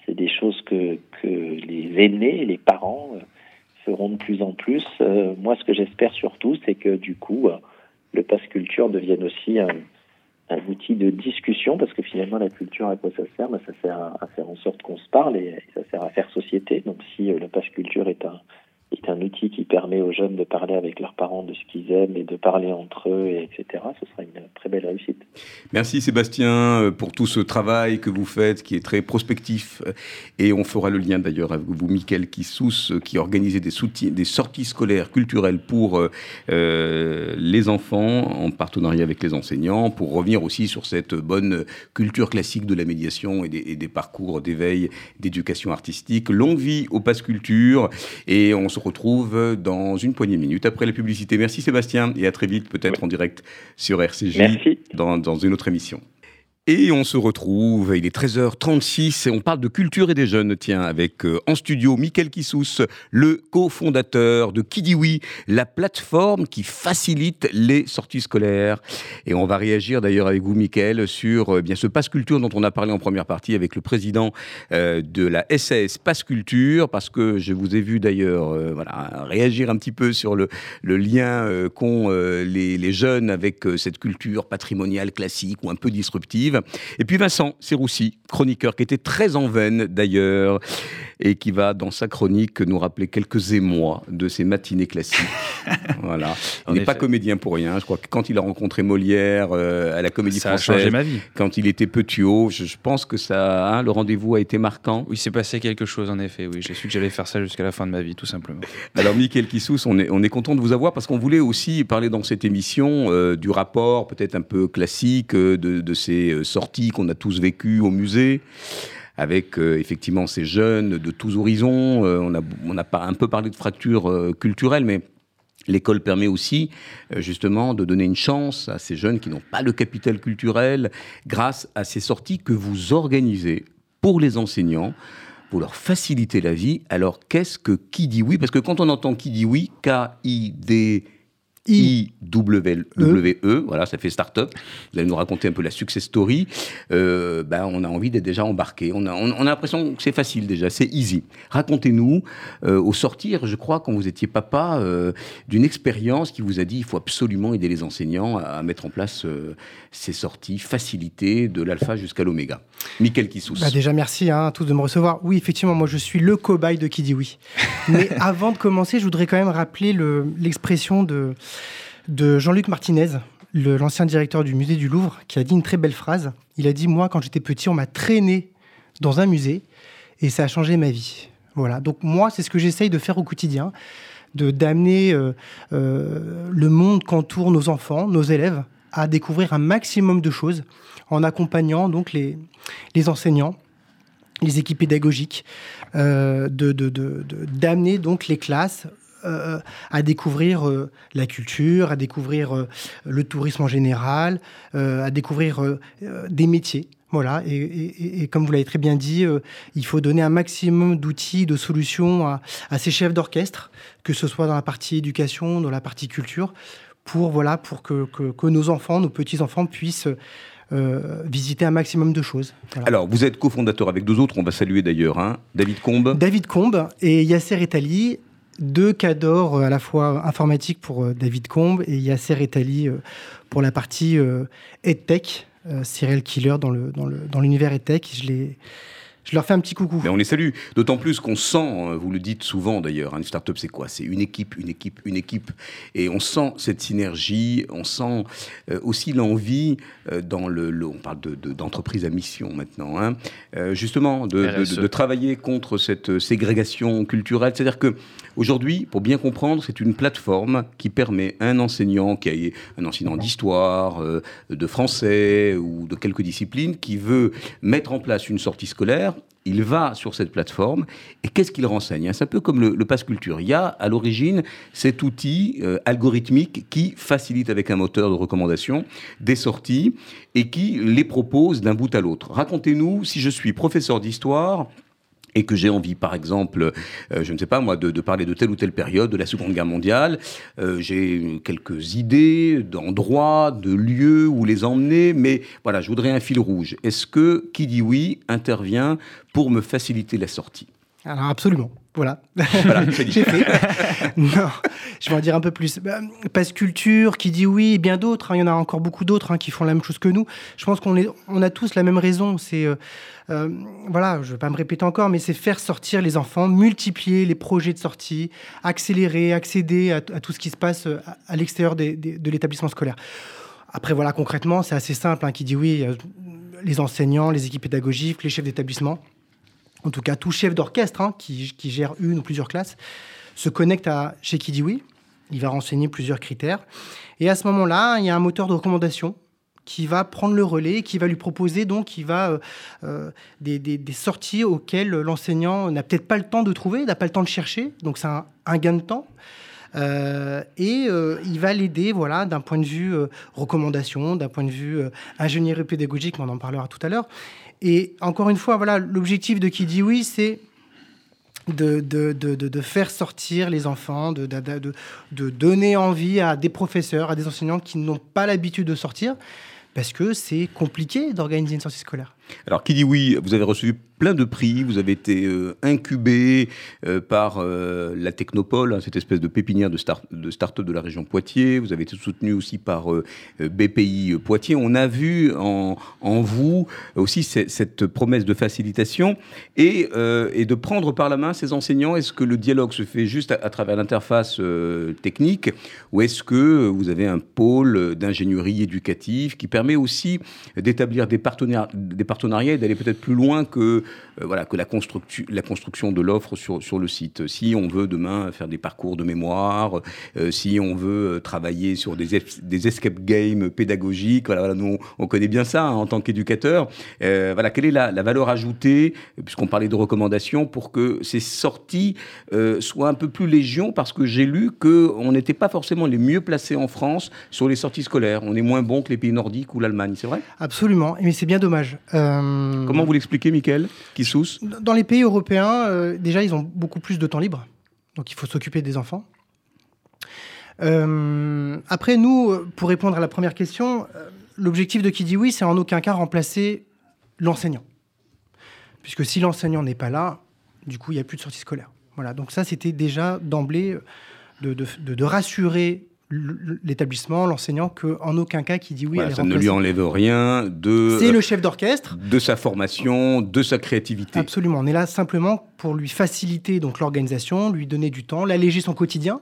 c'est des choses que, que les aînés, les parents feront de plus en plus. moi, ce que j'espère surtout, c'est que du coup, le passe culture devienne aussi un, un outil de discussion, parce que finalement, la culture, à quoi ça sert ben, Ça sert à, faire en sorte qu'on se parle et, ça sert à faire société. Donc, si euh, le passe culture est un, est un outil qui permet aux jeunes de parler avec leurs parents de ce qu'ils aiment et de parler entre eux, et etc. Ce sera une très belle réussite. Merci Sébastien euh, pour tout ce travail que vous faites, qui est très prospectif. Et on fera le lien d'ailleurs avec vous, Mickaël Kissous, euh, qui organisait des, des sorties scolaires culturelles pour euh, les enfants, en partenariat avec les enseignants, pour revenir aussi sur cette bonne culture classique de la médiation et des, parcours d'éveil, d'éducation artistique. Longue vie au passe culture. Et on se retrouve dans une poignée de minutes après la publicité. Merci Sébastien et à très vite peut-être en direct sur RCJ dans, dans une autre émission. Et on se retrouve, il est 13h36 et on parle de culture et des jeunes, tiens, avec euh, en studio Mickaël Kissous, le cofondateur de Kidiwi, la plateforme qui facilite les sorties scolaires. Et on va réagir d'ailleurs avec vous, Mickaël, sur euh, bien ce passe culture dont on a parlé en première partie avec le président euh, de la SAS Passe Culture, parce que je vous ai vu d'ailleurs réagir un petit peu sur le, lien qu'ont les jeunes avec cette culture patrimoniale classique ou un peu disruptive. Et puis Vincent Serroussi, chroniqueur, qui était très en veine d'ailleurs, et qui va, dans sa chronique, nous rappeler quelques émois de ses matinées classiques. voilà. Il n'est pas comédien pour rien. Je crois que quand il a rencontré Molière euh, à la Comédie ça Française, a changé ma vie. quand il était petit haut, je, pense que ça, hein, le rendez-vous a été marquant. Oui, c'est passé quelque chose en effet. Oui, j'ai su que j'allais faire ça jusqu'à la fin de ma vie, tout simplement. Alors, Michael Kissous, on est, on est content de vous avoir parce qu'on voulait aussi parler dans cette émission euh, du rapport peut-être un peu classique euh, de, de, ces sorties qu'on a tous vécues au musée avec euh, effectivement ces jeunes de tous horizons. Euh, on, a, un peu parlé de fracture euh, culturelle, mais L'école permet aussi justement de donner une chance à ces jeunes qui n'ont pas le capital culturel grâce à ces sorties que vous organisez pour les enseignants, pour leur faciliter la vie. Alors qu'est-ce que qui dit oui? Parce que quand on entend qui dit oui, K-I-D I-W-E, voilà, ça fait start-up. Vous allez nous raconter un peu la success story. Euh, ben, on a envie d'être déjà embarqué. On a, on, a l'impression que c'est facile déjà, c'est easy. Racontez-nous, euh, au sortir, je crois, quand vous étiez papa, euh, d'une expérience qui vous a dit il faut absolument aider les enseignants à, mettre en place ces sorties facilitées de l'alpha jusqu'à l'oméga. Michael Kissous. Bah déjà, merci hein, à tous de me recevoir. Oui, effectivement, moi je suis le cobaye de qui dit oui. Mais avant de commencer, je voudrais quand même rappeler l'expression de de Jean-Luc Martinez, l'ancien directeur du musée du Louvre, qui a dit une très belle phrase. Il a dit Moi, quand j'étais petit, on m'a traîné dans un musée et ça a changé ma vie. Voilà. Donc, moi, c'est ce que j'essaye de faire au quotidien de d'amener euh, euh, le monde qu'entourent nos enfants, nos élèves, à découvrir un maximum de choses en accompagnant donc les, enseignants, les équipes pédagogiques, euh, de, d'amener donc les classes euh, à découvrir euh, la culture, à découvrir euh, le tourisme en général, à découvrir des métiers. Voilà, et, comme vous l'avez très bien dit, il faut donner un maximum d'outils, de solutions à, ces chefs d'orchestre, que ce soit dans la partie éducation, dans la partie culture, pour, voilà, pour que, que, nos enfants, nos petits-enfants puissent visiter un maximum de choses. Alors, vous êtes cofondateur avec deux autres, on va saluer d'ailleurs, hein, David Combe. David Combe et Yasser Etali deux cadors euh, à la fois informatiques pour euh, David Combe et Yasser Etali euh, pour la partie EdTech, serial killer dans l'univers le, dans EdTech. Je les je leur fais un petit coucou. Mais on les salue. D'autant plus qu'on sent, hein, vous le dites souvent d'ailleurs, hein, une start-up c'est quoi? C'est une équipe, une équipe, une équipe. Et on sent cette synergie, on sent euh, aussi l'envie euh, dans le, On parle d'entreprise de, à mission maintenant, hein, euh, justement, de, de, travailler contre cette ségrégation culturelle. C'est-à-dire que aujourd'hui, pour bien comprendre, c'est une plateforme qui permet à un enseignant, qui a un enseignant d'histoire, de français ou de quelques disciplines, qui veut mettre en place une sortie scolaire il va sur cette plateforme et qu'est-ce qu'il renseigne C'est un peu comme le, Pass Culture. Il y a à l'origine cet outil euh, algorithmique qui facilite avec un moteur de recommandation des sorties et qui les propose d'un bout à l'autre. Racontez-nous, si je suis professeur d'histoire, et que j'ai envie, par exemple, euh, je ne sais pas moi, de, parler de telle ou telle période de la Seconde Guerre mondiale, euh, j'ai quelques idées d'endroits, de lieux où les emmener, mais voilà, je voudrais un fil rouge. Est-ce que qui dit oui intervient pour me faciliter la sortie? Alors absolument. Voilà. voilà J'ai fait. non, je vais en dire un peu plus. Bah, Passe Culture, qui dit oui, et bien d'autres. Hein. il y en a encore beaucoup d'autres hein, qui font la même chose que nous. Je pense qu'on on a tous la même raison. C'est, euh, euh, voilà, je ne vais pas me répéter encore, mais c'est faire sortir les enfants, multiplier les projets de sortie, accélérer, accéder à, tout ce qui se passe euh, à, l'extérieur de l'établissement scolaire. Après, voilà, concrètement, c'est assez simple. Hein, qui dit oui, les enseignants, les équipes pédagogiques, les chefs d'établissement en tout cas tout chef d'orchestre hein, qui, gère une ou plusieurs classes, se connecte à chez Kidiwi. Il va renseigner plusieurs critères. Et à ce moment-là, il y a un moteur de recommandation qui va prendre le relais, qui va lui proposer donc qui va, euh, euh, des, sorties auxquelles l'enseignant n'a peut-être pas le temps de trouver, n'a pas le temps de chercher. Donc c'est un, gain de temps. Euh, et il va l'aider voilà, d'un point de vue recommandation, d'un point de vue ingénierie pédagogique, on en parlera tout à l'heure. Et encore une fois, voilà, l'objectif de qui dit oui, c'est de, de, de, de, faire sortir les enfants, de, donner envie à des professeurs, à des enseignants qui n'ont pas l'habitude de sortir, parce que c'est compliqué d'organiser une sortie scolaire. Alors, qui dit oui, vous avez reçu plein de prix, vous avez été euh, incubé euh, par euh, la Technopole, hein, cette espèce de pépinière de, start, de start-up de la région Poitiers, vous avez été soutenu aussi par BPI Poitiers. On a vu en, vous aussi cette promesse de facilitation et, de prendre par la main ces enseignants. Est-ce que le dialogue se fait juste à, travers l'interface technique ou est-ce que vous avez un pôle d'ingénierie éducative qui permet aussi d'établir des, partenaires, des partenariat et d'aller peut-être plus loin que, voilà, que la, construction, la construction de l'offre sur, sur le site. Si on veut demain faire des parcours de mémoire, euh, si on veut travailler sur des, des escape games pédagogiques, voilà, nous on connaît bien ça hein, en tant qu'éducateur. Euh, voilà, quelle est la, la valeur ajoutée, puisqu'on parlait de recommandations, pour que ces sorties soient un peu plus légion, parce que j'ai lu qu'on n'était pas forcément les mieux placés en France sur les sorties scolaires. On est moins bon que les pays nordiques ou l'Allemagne, c'est vrai? Absolument, mais c'est bien dommage. Euh, Comment vous l'expliquez, Dans les pays européens, euh, déjà, ils ont beaucoup plus de temps libre. Donc, il faut s'occuper des enfants. après, nous, pour répondre à la première question, l'objectif de qui dit oui, c'est en aucun cas remplacer l'enseignant. Puisque si l'enseignant n'est pas là, du coup, il n'y a plus de sortie scolaire. Voilà, donc ça, c'était déjà d'emblée de, de, rassurer l'établissement, l'enseignant, qu'en aucun cas qui dit oui, ça ne lui enlève rien de. C'est le chef d'orchestre. De sa formation, de sa créativité. Absolument. On est là simplement pour lui faciliter donc l'organisation, lui donner du temps, l'alléger son quotidien.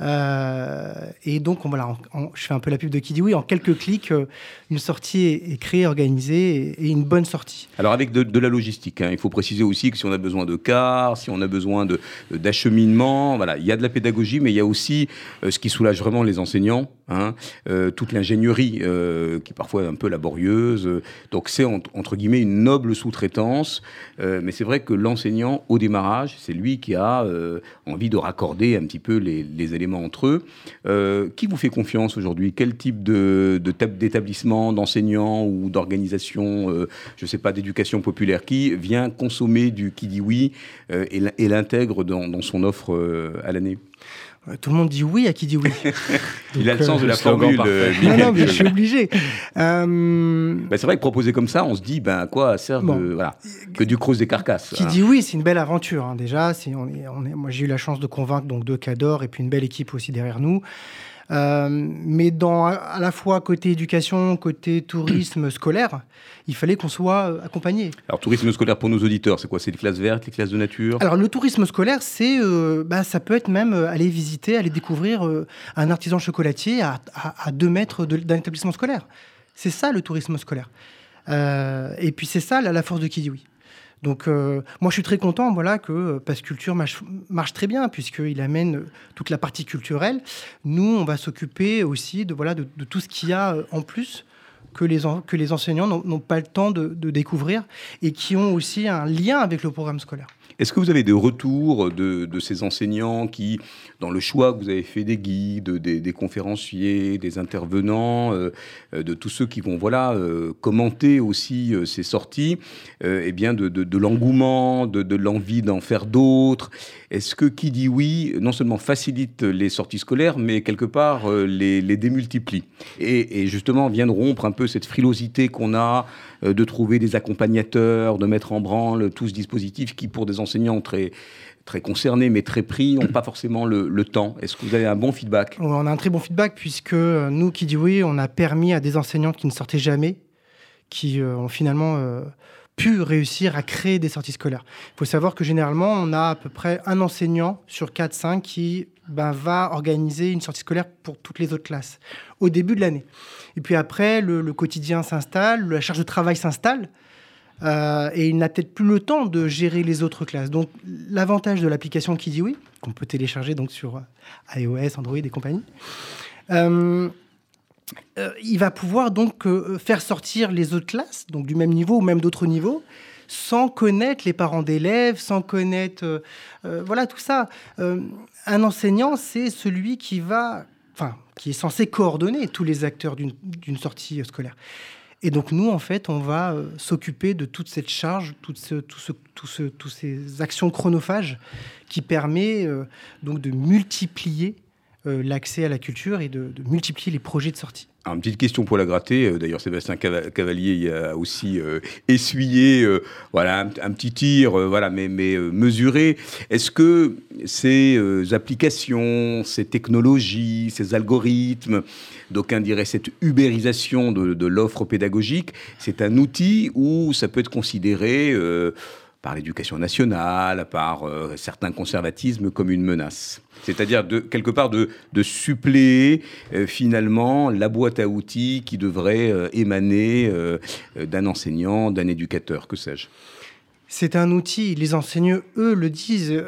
Euh, et donc, on, voilà, je fais un peu la pub de qui dit oui. En quelques clics, euh, une sortie est, créée, organisée et, une bonne sortie. Alors, avec de, la logistique, hein, il faut préciser aussi que si on a besoin de cars, si on a besoin d'acheminement, voilà, il y a de la pédagogie, mais il y a aussi euh, ce qui soulage vraiment les enseignants, hein, toute l'ingénierie qui est parfois un peu laborieuse. Donc, c'est entre guillemets une noble sous-traitance. mais c'est vrai que l'enseignant, au démarrage, c'est lui qui a envie de raccorder un petit peu les éléments entre eux. Euh, qui vous fait confiance aujourd'hui? Quel type d'établissement, d'enseignant ou d'organisation, euh, je ne sais pas, d'éducation populaire, qui vient consommer du qui dit oui euh, et l'intègre dans, son offre à l'année? Tout le monde dit oui à qui dit oui. il a le sens de la formule. non, non, mais je suis obligé. Ben, c'est vrai que proposer comme ça, on se dit, ben, à quoi sert voilà, que du creuse des carcasses Qui dit oui, c'est une belle aventure. Hein, déjà, on est, on est, moi, j'ai eu la chance de convaincre donc deux cadors et puis une belle équipe aussi derrière nous. Euh, mais dans, à la fois côté éducation, côté tourisme scolaire, il fallait qu'on soit euh, accompagné. Alors, tourisme scolaire pour nos auditeurs, c'est quoi? C'est les classes vertes, les classes de nature? Alors, le tourisme scolaire, c'est, euh, bah, ça peut être même aller visiter, aller découvrir un artisan chocolatier à, à, deux mètres d'un établissement scolaire. C'est ça le tourisme scolaire. et puis c'est ça la, force de Kidiwi. Donc, euh, moi, je suis très content voilà, que euh, Passe Culture marche, très bien, puisqu'il amène euh, toute la partie culturelle. Nous, on va s'occuper aussi de, voilà, de, tout ce qu'il y a en plus que les, que les enseignants n'ont pas le temps de, de, découvrir et qui ont aussi un lien avec le programme scolaire. Est-ce que vous avez des retours de, ces enseignants qui, dans le choix que vous avez fait des guides, des, conférenciers, des intervenants, euh, euh, de tous ceux qui vont voilà euh, commenter aussi ces sorties, eh bien de, l'engouement, de, l'envie d'en faire d'autres? Est-ce que qui dit oui, non seulement facilite les sorties scolaires, mais quelque part les, démultiplie? Et, et justement vient de rompre un peu cette frilosité qu'on a de trouver des accompagnateurs, de mettre en branle tout ce dispositif qui, pour des enseignants très très concernés mais très pris, n'ont pas forcément le, temps. Est-ce que vous avez un bon feedback? On a un très bon feedback puisque euh, nous, qui dit oui, on a permis à des enseignants qui ne sortaient jamais, qui euh, ont finalement pu réussir à créer des sorties scolaires. Il faut savoir que généralement, on a à peu près un enseignant sur 4-5 qui ben, va organiser une sortie scolaire pour toutes les autres classes au début de l'année. Et puis après, le, quotidien s'installe, la charge de travail s'installe. Euh, et il n'a peut-être plus le temps de gérer les autres classes. Donc, l'avantage de l'application qui dit oui, qu'on peut télécharger donc sur euh, iOS, Android et compagnie, euh, il va pouvoir donc faire sortir les autres classes, donc du même niveau ou même d'autres niveaux, sans connaître les parents d'élèves, sans connaître, voilà tout ça. un enseignant, c'est celui qui va enfin, qui est censé coordonner tous les acteurs d'une sortie scolaire. Et donc nous, en fait, on va euh, s'occuper de toute cette charge, toutes ce, tout ce, ce, toutes ces actions chronophages qui permet euh, donc de multiplier l'accès à la culture et de, multiplier les projets de sortie. une petite question pour la gratter. D'ailleurs, Sébastien Cavalier a aussi essuyé voilà, un, petit tir, voilà, mais, mais mesuré. Est-ce que ces applications, ces technologies, ces algorithmes, d'aucuns diraient cette ubérisation de, de l'offre pédagogique, c'est un outil où ça peut être considéré par l'éducation nationale, par euh, certains conservatismes comme une menace. C'est-à-dire quelque part de, de suppléer euh, finalement la boîte à outils qui devrait euh, émaner d'un enseignant, d'un éducateur, que sais-je. C'est un outil, les enseignants, eux, le disent.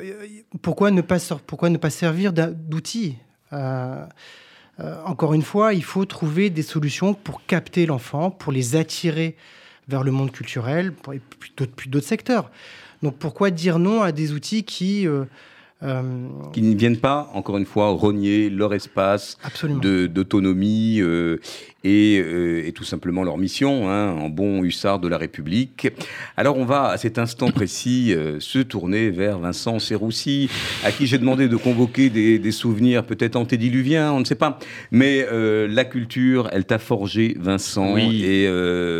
Pourquoi ne pas, pourquoi ne pas servir d'outil Encore une fois, il faut trouver des solutions pour capter l'enfant, pour les attirer vers le monde culturel, et puis d'autres secteurs. Donc pourquoi dire non à des outils qui... Euh, euh, qui ne viennent pas, encore une fois, rogner leur espace d'autonomie. Euh, et, euh, et tout simplement leur mission, hein, en bon hussard de la République. Alors on va à cet instant précis euh, se tourner vers Vincent Serroussi, à qui j'ai demandé de convoquer des, des souvenirs peut-être antédiluviens, on ne sait pas. Mais euh, la culture, elle t'a forgé, Vincent, Oui. et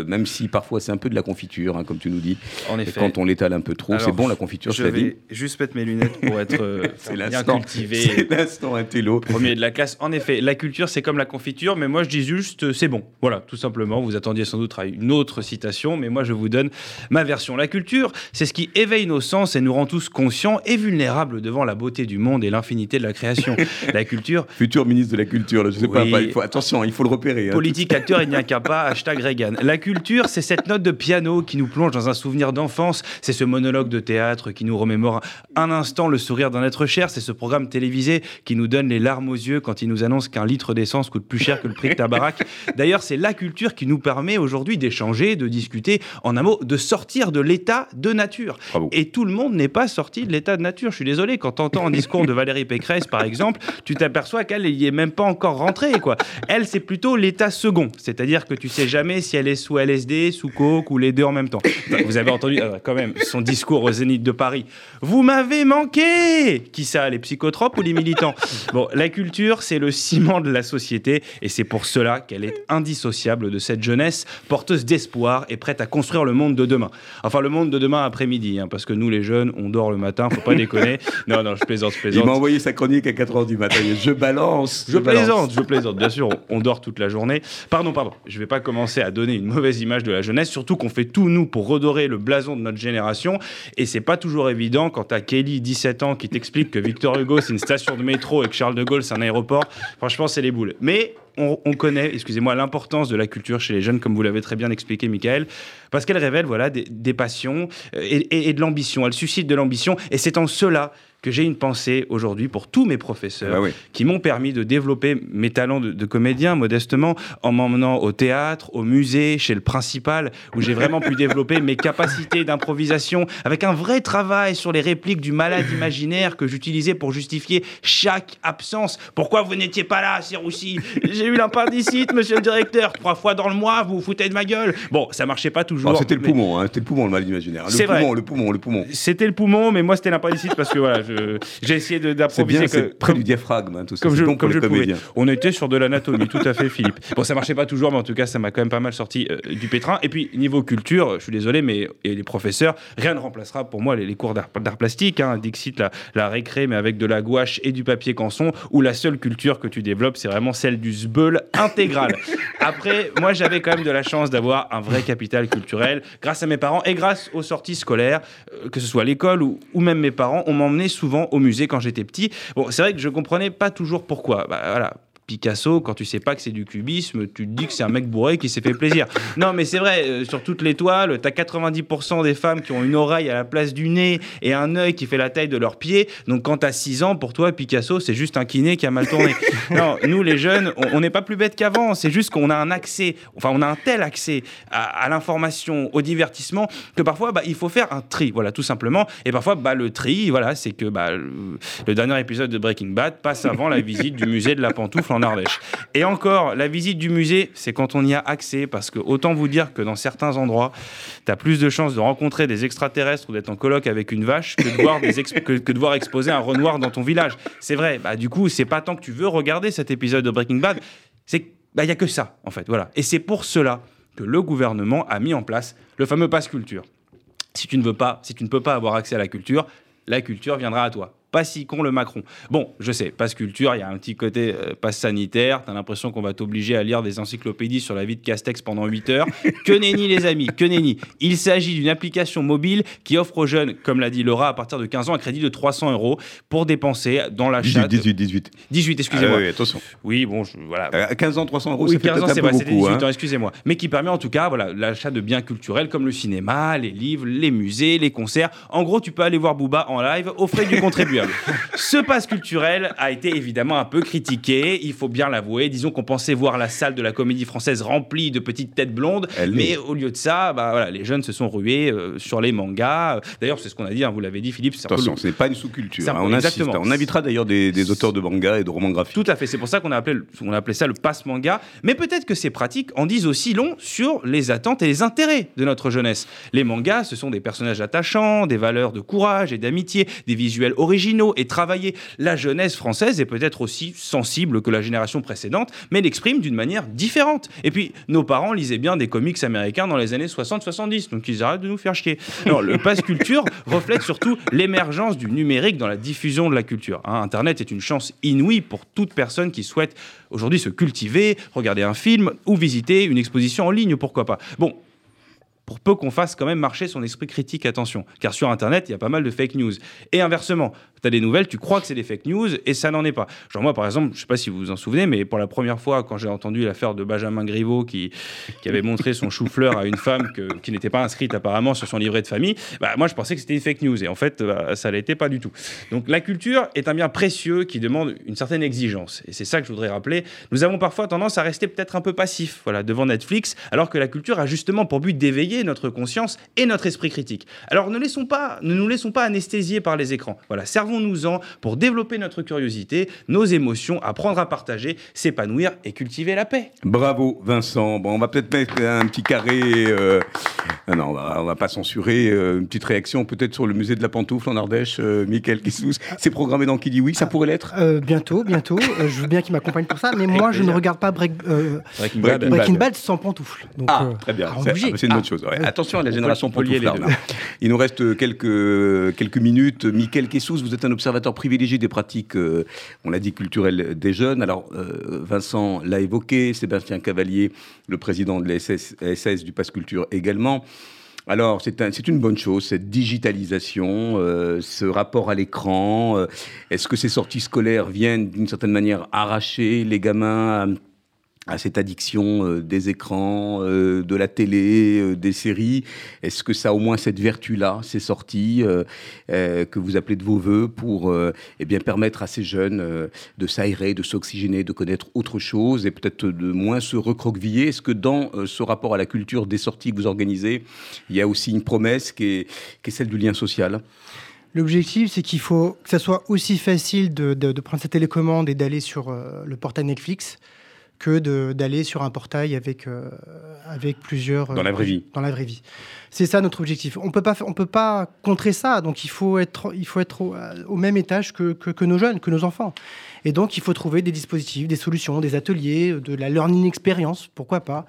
même si parfois c'est un peu de la confiture, hein, comme tu nous dis, En et effet. quand on l'étale un peu trop, c'est bon la confiture, Je je dit. vais juste mettre mes lunettes pour être bien cultivé. c'est l'instant intello. Premier de la classe. En effet, la culture, c'est comme la confiture, mais moi je dis juste, c'est bon. Voilà, tout simplement. Vous attendiez sans doute à une autre citation, mais moi je vous donne ma version. La culture, c'est ce qui éveille nos sens et nous rend tous conscients et vulnérables devant la beauté du monde et l'infinité de la création. la culture, Futur ministre de la culture, là, je sais pas, Oui. pas, il faut, attention, il faut le repérer. hein. Politique, acteur, il n'y a qu'un pas, hashtag Reagan. La culture, c'est cette note de piano qui nous plonge dans un souvenir d'enfance, c'est ce monologue de théâtre qui nous remémore un instant le sourire d'un être cher, c'est ce programme télévisé qui nous donne les larmes aux yeux quand il nous annonce qu'un litre d'essence coûte plus cher que le prix de ta baraque. D'ailleurs, c'est la culture qui nous permet aujourd'hui d'échanger, de discuter, en un mot, de sortir de l'état de nature. Bravo. Et tout le monde n'est pas sorti de l'état de nature. Je suis désolé, quand tu entends un discours de Valérie Pécresse, par exemple, tu t'aperçois qu'elle n'y est même pas encore rentrée. Quoi. Elle, c'est plutôt l'état second. C'est-à-dire que tu sais jamais si elle est sous LSD, sous coke ou les deux en même temps. Enfin, vous avez entendu euh, quand même son discours au Zénith de Paris. Vous m'avez manqué Qui ça, les psychotropes ou les militants? Bon, la culture, c'est le ciment de la société et c'est pour cela qu'elle est indissociable de cette jeunesse porteuse d'espoir et prête à construire le monde de demain. Enfin, le monde de demain après-midi, hein, parce que nous, les jeunes, on dort le matin, faut pas déconner. Non, non, je plaisante, je Il plaisante. m'a envoyé sa chronique à 4h du matin. Je balance. Je balance. plaisante, je plaisante. Bien sûr, on on dort toute la journée. Pardon, pardon. Je vais pas commencer à donner une mauvaise image de la jeunesse, surtout qu'on fait tout nous pour redorer le blason de notre génération. Et c'est pas toujours évident quand t'as Kelly, 17 ans, qui t'explique que Victor Hugo c'est une station de métro et que Charles de Gaulle c'est un aéroport. Franchement, c'est les boules. Mais on, on connaît, excusez-moi, l'importance de la culture chez les jeunes, comme vous l'avez très bien expliqué, Michael, parce qu'elle révèle voilà des, passions euh, et- et de l'ambition. Elle suscite de l'ambition, et c'est en cela que j'ai une pensée aujourd'hui pour tous mes professeurs Bah oui. qui m'ont permis de développer mes talents de, de comédien modestement en m'emmenant au théâtre, au musée, chez le principal, où j'ai vraiment pu développer mes capacités d'improvisation avec un vrai travail sur les répliques du malade imaginaire que j'utilisais pour justifier chaque absence. Pourquoi vous n'étiez pas là, Siroussi J'ai eu l'appendicite, monsieur le directeur, trois fois dans le mois, vous vous foutez de ma gueule. Bon, ça marchait pas toujours. Alors, C'était le mais- poumon, hein, c'était le poumon, le mal imaginaire. Le C'est poumon, vrai. le poumon, le poumon. C'était le poumon, mais moi c'était l'appendicite parce que voilà, je- j'ai essayé de- C'est d'improviser. bien, que- c'est près comme- du diaphragme, hein, tout ça. comme C'est je, bon comme je le pouvais. On était sur de l'anatomie, tout à fait, Philippe. Bon, ça marchait pas toujours, mais en tout cas, ça m'a quand même pas mal sorti euh, du pétrin. Et puis, niveau culture, je suis désolé, mais et les professeurs, rien ne remplacera pour moi les, les cours d'art d'art plastique. Hein, Dixit, la, la récré, mais avec de la gouache et du papier canson, où la seule culture que tu développes, c'est vraiment celle du zbeul intégral. Après, moi, j'avais quand même de la chance d'avoir un vrai capital culturel grâce à mes parents et grâce aux sorties scolaires, euh, que ce soit à l'école ou, ou même mes parents, on m'emmenait souvent au musée quand j'étais petit. Bon, c'est vrai que je comprenais pas toujours pourquoi. Bah, voilà. Picasso, quand tu sais pas que c'est du cubisme, tu te dis que c'est un mec bourré qui s'est fait plaisir. Non, mais c'est vrai, euh, sur toutes les toiles, t'as 90% des femmes qui ont une oreille à la place du nez et un œil qui fait la taille de leurs pieds. Donc quand t'as 6 ans, pour toi, Picasso, c'est juste un kiné qui a mal tourné. non, nous les jeunes, on on n'est pas plus bêtes qu'avant. C'est juste qu'on a un accès, enfin, on a un tel accès à, à l'information, au divertissement, que parfois, bah, il faut faire un tri, voilà, tout simplement. Et parfois, bah, le tri, voilà, c'est que bah, le, le dernier épisode de Breaking Bad passe avant la visite du musée de la pantoufle en Ardèche. Et encore, la visite du musée, c'est quand on y a accès, parce que autant vous dire que dans certains endroits, tu as plus de chances de rencontrer des extraterrestres ou d'être en colloque avec une vache que de voir, que, de voir exposer un renoir dans ton village. C'est vrai, bah, du coup, c'est pas tant que tu veux regarder cet épisode de Breaking Bad, c'est qu'il bah, a que ça, en fait. Voilà. Et c'est pour cela que le gouvernement a mis en place le fameux pass culture. Si tu ne veux pas, si tu ne peux pas avoir accès à la culture, la culture viendra à toi. Pas si con le Macron. Bon, je sais, passe culture, il y a un petit côté euh, passe sanitaire. T'as l'impression qu'on va t'obliger à lire des encyclopédies sur la vie de Castex pendant 8 heures. Que nenni, les amis, que nenni. Il s'agit d'une application mobile qui offre aux jeunes, comme l'a dit Laura, à partir de 15 ans, un crédit de 300 euros pour dépenser dans l'achat. 18, de- 18, 18. 18, Ah excusez-moi. oui, attention. Oui, bon, je- voilà. À 15 ans, 300 euros, Oui, ça fait 15 ans, c'est vrai, c'était beaucoup. 18 ans, excusez-moi. Mais qui permet en tout cas voilà, l'achat de biens culturels comme le cinéma, les livres, les musées, les concerts. En gros, tu peux aller voir Booba en live aux frais du contribuable. Ce passe culturel a été évidemment un peu critiqué, il faut bien l'avouer. Disons qu'on pensait voir la salle de la comédie française remplie de petites têtes blondes, mais au lieu de ça, bah, voilà, les jeunes se sont rués euh, sur les mangas. D'ailleurs, c'est ce qu'on a dit, hein, vous l'avez dit, Philippe. Attention, ce n'est pas une sous-culture. Hein, on insiste. On invitera d'ailleurs des, auteurs de manga et de romans graphiques. Tout à fait. C'est pour ça qu'on a appelé, on a appelé ça le passe manga. Mais peut-être que ces pratiques en disent aussi long sur les attentes et les intérêts de notre jeunesse. Les mangas, ce sont des personnages attachants, des valeurs de courage et d'amitié, des visuels originaux et travaillés. La jeunesse française est peut-être aussi sensible que la génération précédente, mais l'exprime d'une manière différente. Et puis, nos parents lisaient bien des comics américains dans les années 60-70, donc ils arrêtent de nous faire chier. Alors, le pass culture reflète surtout l'émergence du numérique dans la diffusion de la culture. Hein. Internet est une chance inouïe pour toute personne qui souhaite aujourd'hui se cultiver, regarder un film ou visiter une exposition en ligne, pourquoi pas. Bon, pour peu qu'on fasse quand même marcher son esprit critique, attention. Car sur Internet, il y a pas mal de fake news. Et inversement, tu as des nouvelles, tu crois que c'est des fake news et ça n'en est pas. Genre moi, par exemple, je sais pas si vous vous en souvenez, mais pour la première fois, quand j'ai entendu l'affaire de Benjamin Griveaux qui, qui avait montré son chou-fleur à une femme qui n'était pas inscrite apparemment sur son livret de famille, bah, moi je pensais que c'était une fake news et en fait, bah, ça l'était pas du tout. Donc la culture est un bien précieux qui demande une certaine exigence. Et c'est ça que je voudrais rappeler. Nous avons parfois tendance à rester peut-être un peu passif voilà, devant Netflix, alors que la culture a justement pour but d'éveiller notre conscience et notre esprit critique. Alors ne, laissons pas, ne nous laissons pas anesthésier par les écrans. Voilà, servons nous-en pour développer notre curiosité, nos émotions, apprendre à partager, s'épanouir et cultiver la paix. Bravo Vincent. Bon, on va peut-être mettre un petit carré. Euh, non, on va, va pas censurer. Euh, une petite réaction peut-être sur le musée de la pantoufle en Ardèche. Euh, Michael Kissous, c'est programmé dans Qui dit oui Ça pourrait l'être? Bientôt, bientôt. je veux bien qu'il m'accompagne pour ça. Mais moi, je ne regarde pas Breaking, Bad. sans pantoufle. ah, très bien. C'est une bonne chose. Attention à la génération pantoufle. Il nous reste quelques, quelques minutes. Michael Kissous, vous êtes un observateur privilégié des pratiques, euh, on l'a dit, culturelles des jeunes. Alors, euh, Vincent l'a évoqué, Sébastien Cavalier, le président de l'SS du Pass Culture également. Alors, c'est une bonne chose, cette digitalisation, euh, ce rapport à l'écran. Est-ce que ces sorties scolaires viennent d'une certaine manière arracher les gamins à cette addiction euh, des écrans, euh, de la télé, euh, des séries. Est-ce que ça a au moins cette vertu-là, ces sorties que vous appelez de vos voeux pour eh bien permettre à ces jeunes de s'aérer, de s'oxygéner, de connaître autre chose et peut-être de moins se recroqueviller? Est-ce que dans ce rapport à la culture des sorties que vous organisez, il y a aussi une promesse qui est, celle du lien social? L'objectif, c'est qu'il faut que ça soit aussi facile de, de prendre sa télécommande et d'aller sur le portail Netflix que d'aller sur un portail avec, euh, avec plusieurs... Dans la vraie vie. Dans la vraie vie. C'est ça notre objectif. On peut pas, on peut pas contrer ça, donc il faut être, il faut être au, même étage que, que, nos jeunes, que nos enfants. Et donc il faut trouver des dispositifs, des solutions, des ateliers, de la learning experience, pourquoi pas,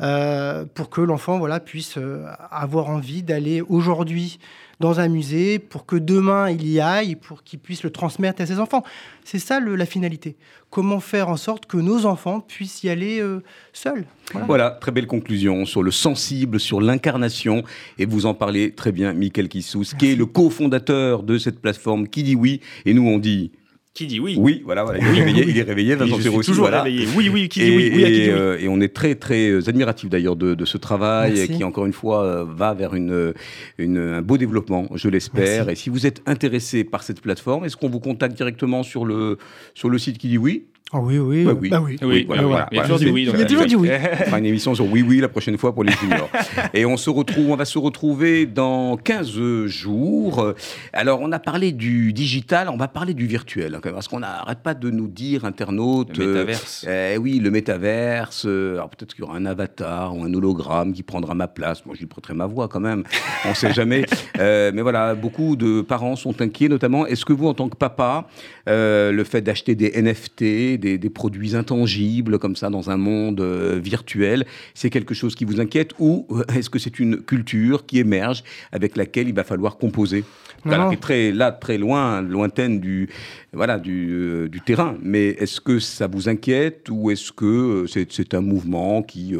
euh, pour que l'enfant voilà, puisse euh, avoir envie d'aller aujourd'hui dans un musée pour que demain il y aille, pour qu'il puisse le transmettre à ses enfants. C'est ça la finalité. Comment faire en sorte que nos enfants puissent y aller euh, seuls? Voilà. très belle conclusion sur le sensible, sur l'incarnation. Et vous en parlez très bien, Michael Kissous, qui est le cofondateur de cette plateforme qui dit oui. Et nous, on dit qui dit oui Oui, voilà, voilà. Il, est réveillé, il est réveillé, Vincent toujours réveillé. Oui, oui, qui dit oui, oui, et, euh, et, on est très, très euh, admiratif d'ailleurs de, de, ce travail qui, encore une fois, euh, va vers une, une, un beau développement, je l'espère. Et si vous êtes intéressé par cette plateforme, est-ce qu'on vous contacte directement sur le, sur le site qui dit oui? Ah oui, oui. Bah oui. Bah oui. oui. Voilà, Il y a toujours du oui. Il y a toujours du oui. On fera une émission sur oui, oui la prochaine fois pour les juniors. Et on se retrouve, on va se retrouver dans 15 jours. Alors, on a parlé du digital, on va parler du virtuel. Hein, parce qu'on n'arrête pas de nous dire, internautes. Le métaverse. Euh, eh oui, le métaverse. Euh, alors, peut-être qu'il y aura un avatar ou un hologramme qui prendra ma place. Moi, je lui prêterai ma voix quand même. On ne sait jamais. Euh, mais voilà, beaucoup de parents sont inquiets, notamment. Est-ce que vous, en tant que papa, le fait d'acheter des NFT, des, produits intangibles comme ça dans un monde euh, virtuel, c'est quelque chose qui vous inquiète ou euh, est-ce que c'est une culture qui émerge avec laquelle il va falloir composer? Voilà, qui est très, là, très loin, lointaine du, voilà, du, euh, du terrain. Mais est-ce que ça vous inquiète ou est-ce que c'est un mouvement qui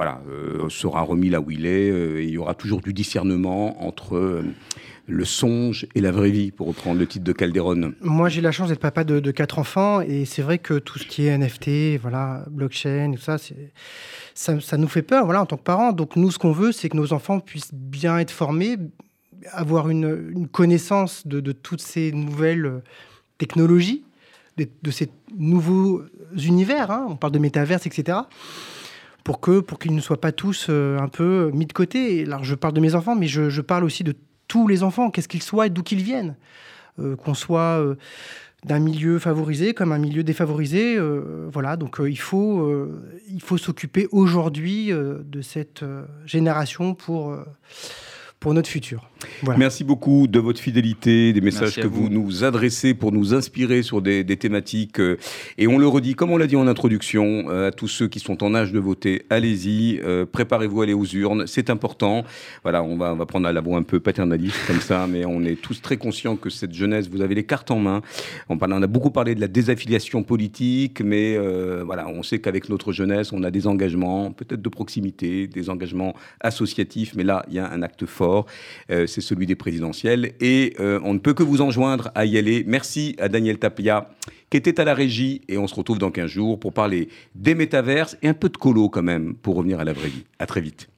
voilà, sera remis là où il est et il y aura toujours du discernement entre le songe et la vraie vie, pour reprendre le titre de Calderon Moi, j'ai la chance d'être papa de, quatre enfants et c'est vrai que tout ce qui est NFT, voilà, blockchain, tout ça, ça, ça nous fait peur, voilà, en tant que parents. Donc nous, ce qu'on veut, c'est que nos enfants puissent bien être formés, avoir une, connaissance de, toutes ces nouvelles technologies, de, ces nouveaux univers. Hein. on parle de métaverse, etc pour que pour qu'ils ne soient pas tous euh, un peu mis de côté. Alors je parle de mes enfants, mais je, parle aussi de tous les enfants, qu'est-ce qu'ils soient et d'où qu'ils viennent, euh, qu'on soit euh, d'un milieu favorisé comme un milieu défavorisé. voilà, donc il faut il faut s'occuper aujourd'hui de cette génération pour pour notre futur. Merci beaucoup de votre fidélité, des messages que vous. nous adressez pour nous inspirer sur des, thématiques. Euh, et on le redit, comme on l'a dit en introduction, euh, à tous ceux qui sont en âge de voter, allez-y, euh, préparez-vous à aller aux urnes, c'est important. Voilà, on va, on va prendre à la voix un peu paternaliste comme ça, mais on est tous très conscients que cette jeunesse, vous avez les cartes en main. On, on a beaucoup parlé de la désaffiliation politique, mais voilà, on sait qu'avec notre jeunesse, on a des engagements, peut-être de proximité, des engagements associatifs, mais là, il y a un acte fort euh, c'est celui des présidentielles. Et euh, on ne peut que vous enjoindre à y aller. Merci à Daniel Tapia qui était à la régie. Et on se retrouve dans 15 jours pour parler des métaverses et un peu de colo quand même pour revenir à la vraie vie. À très vite.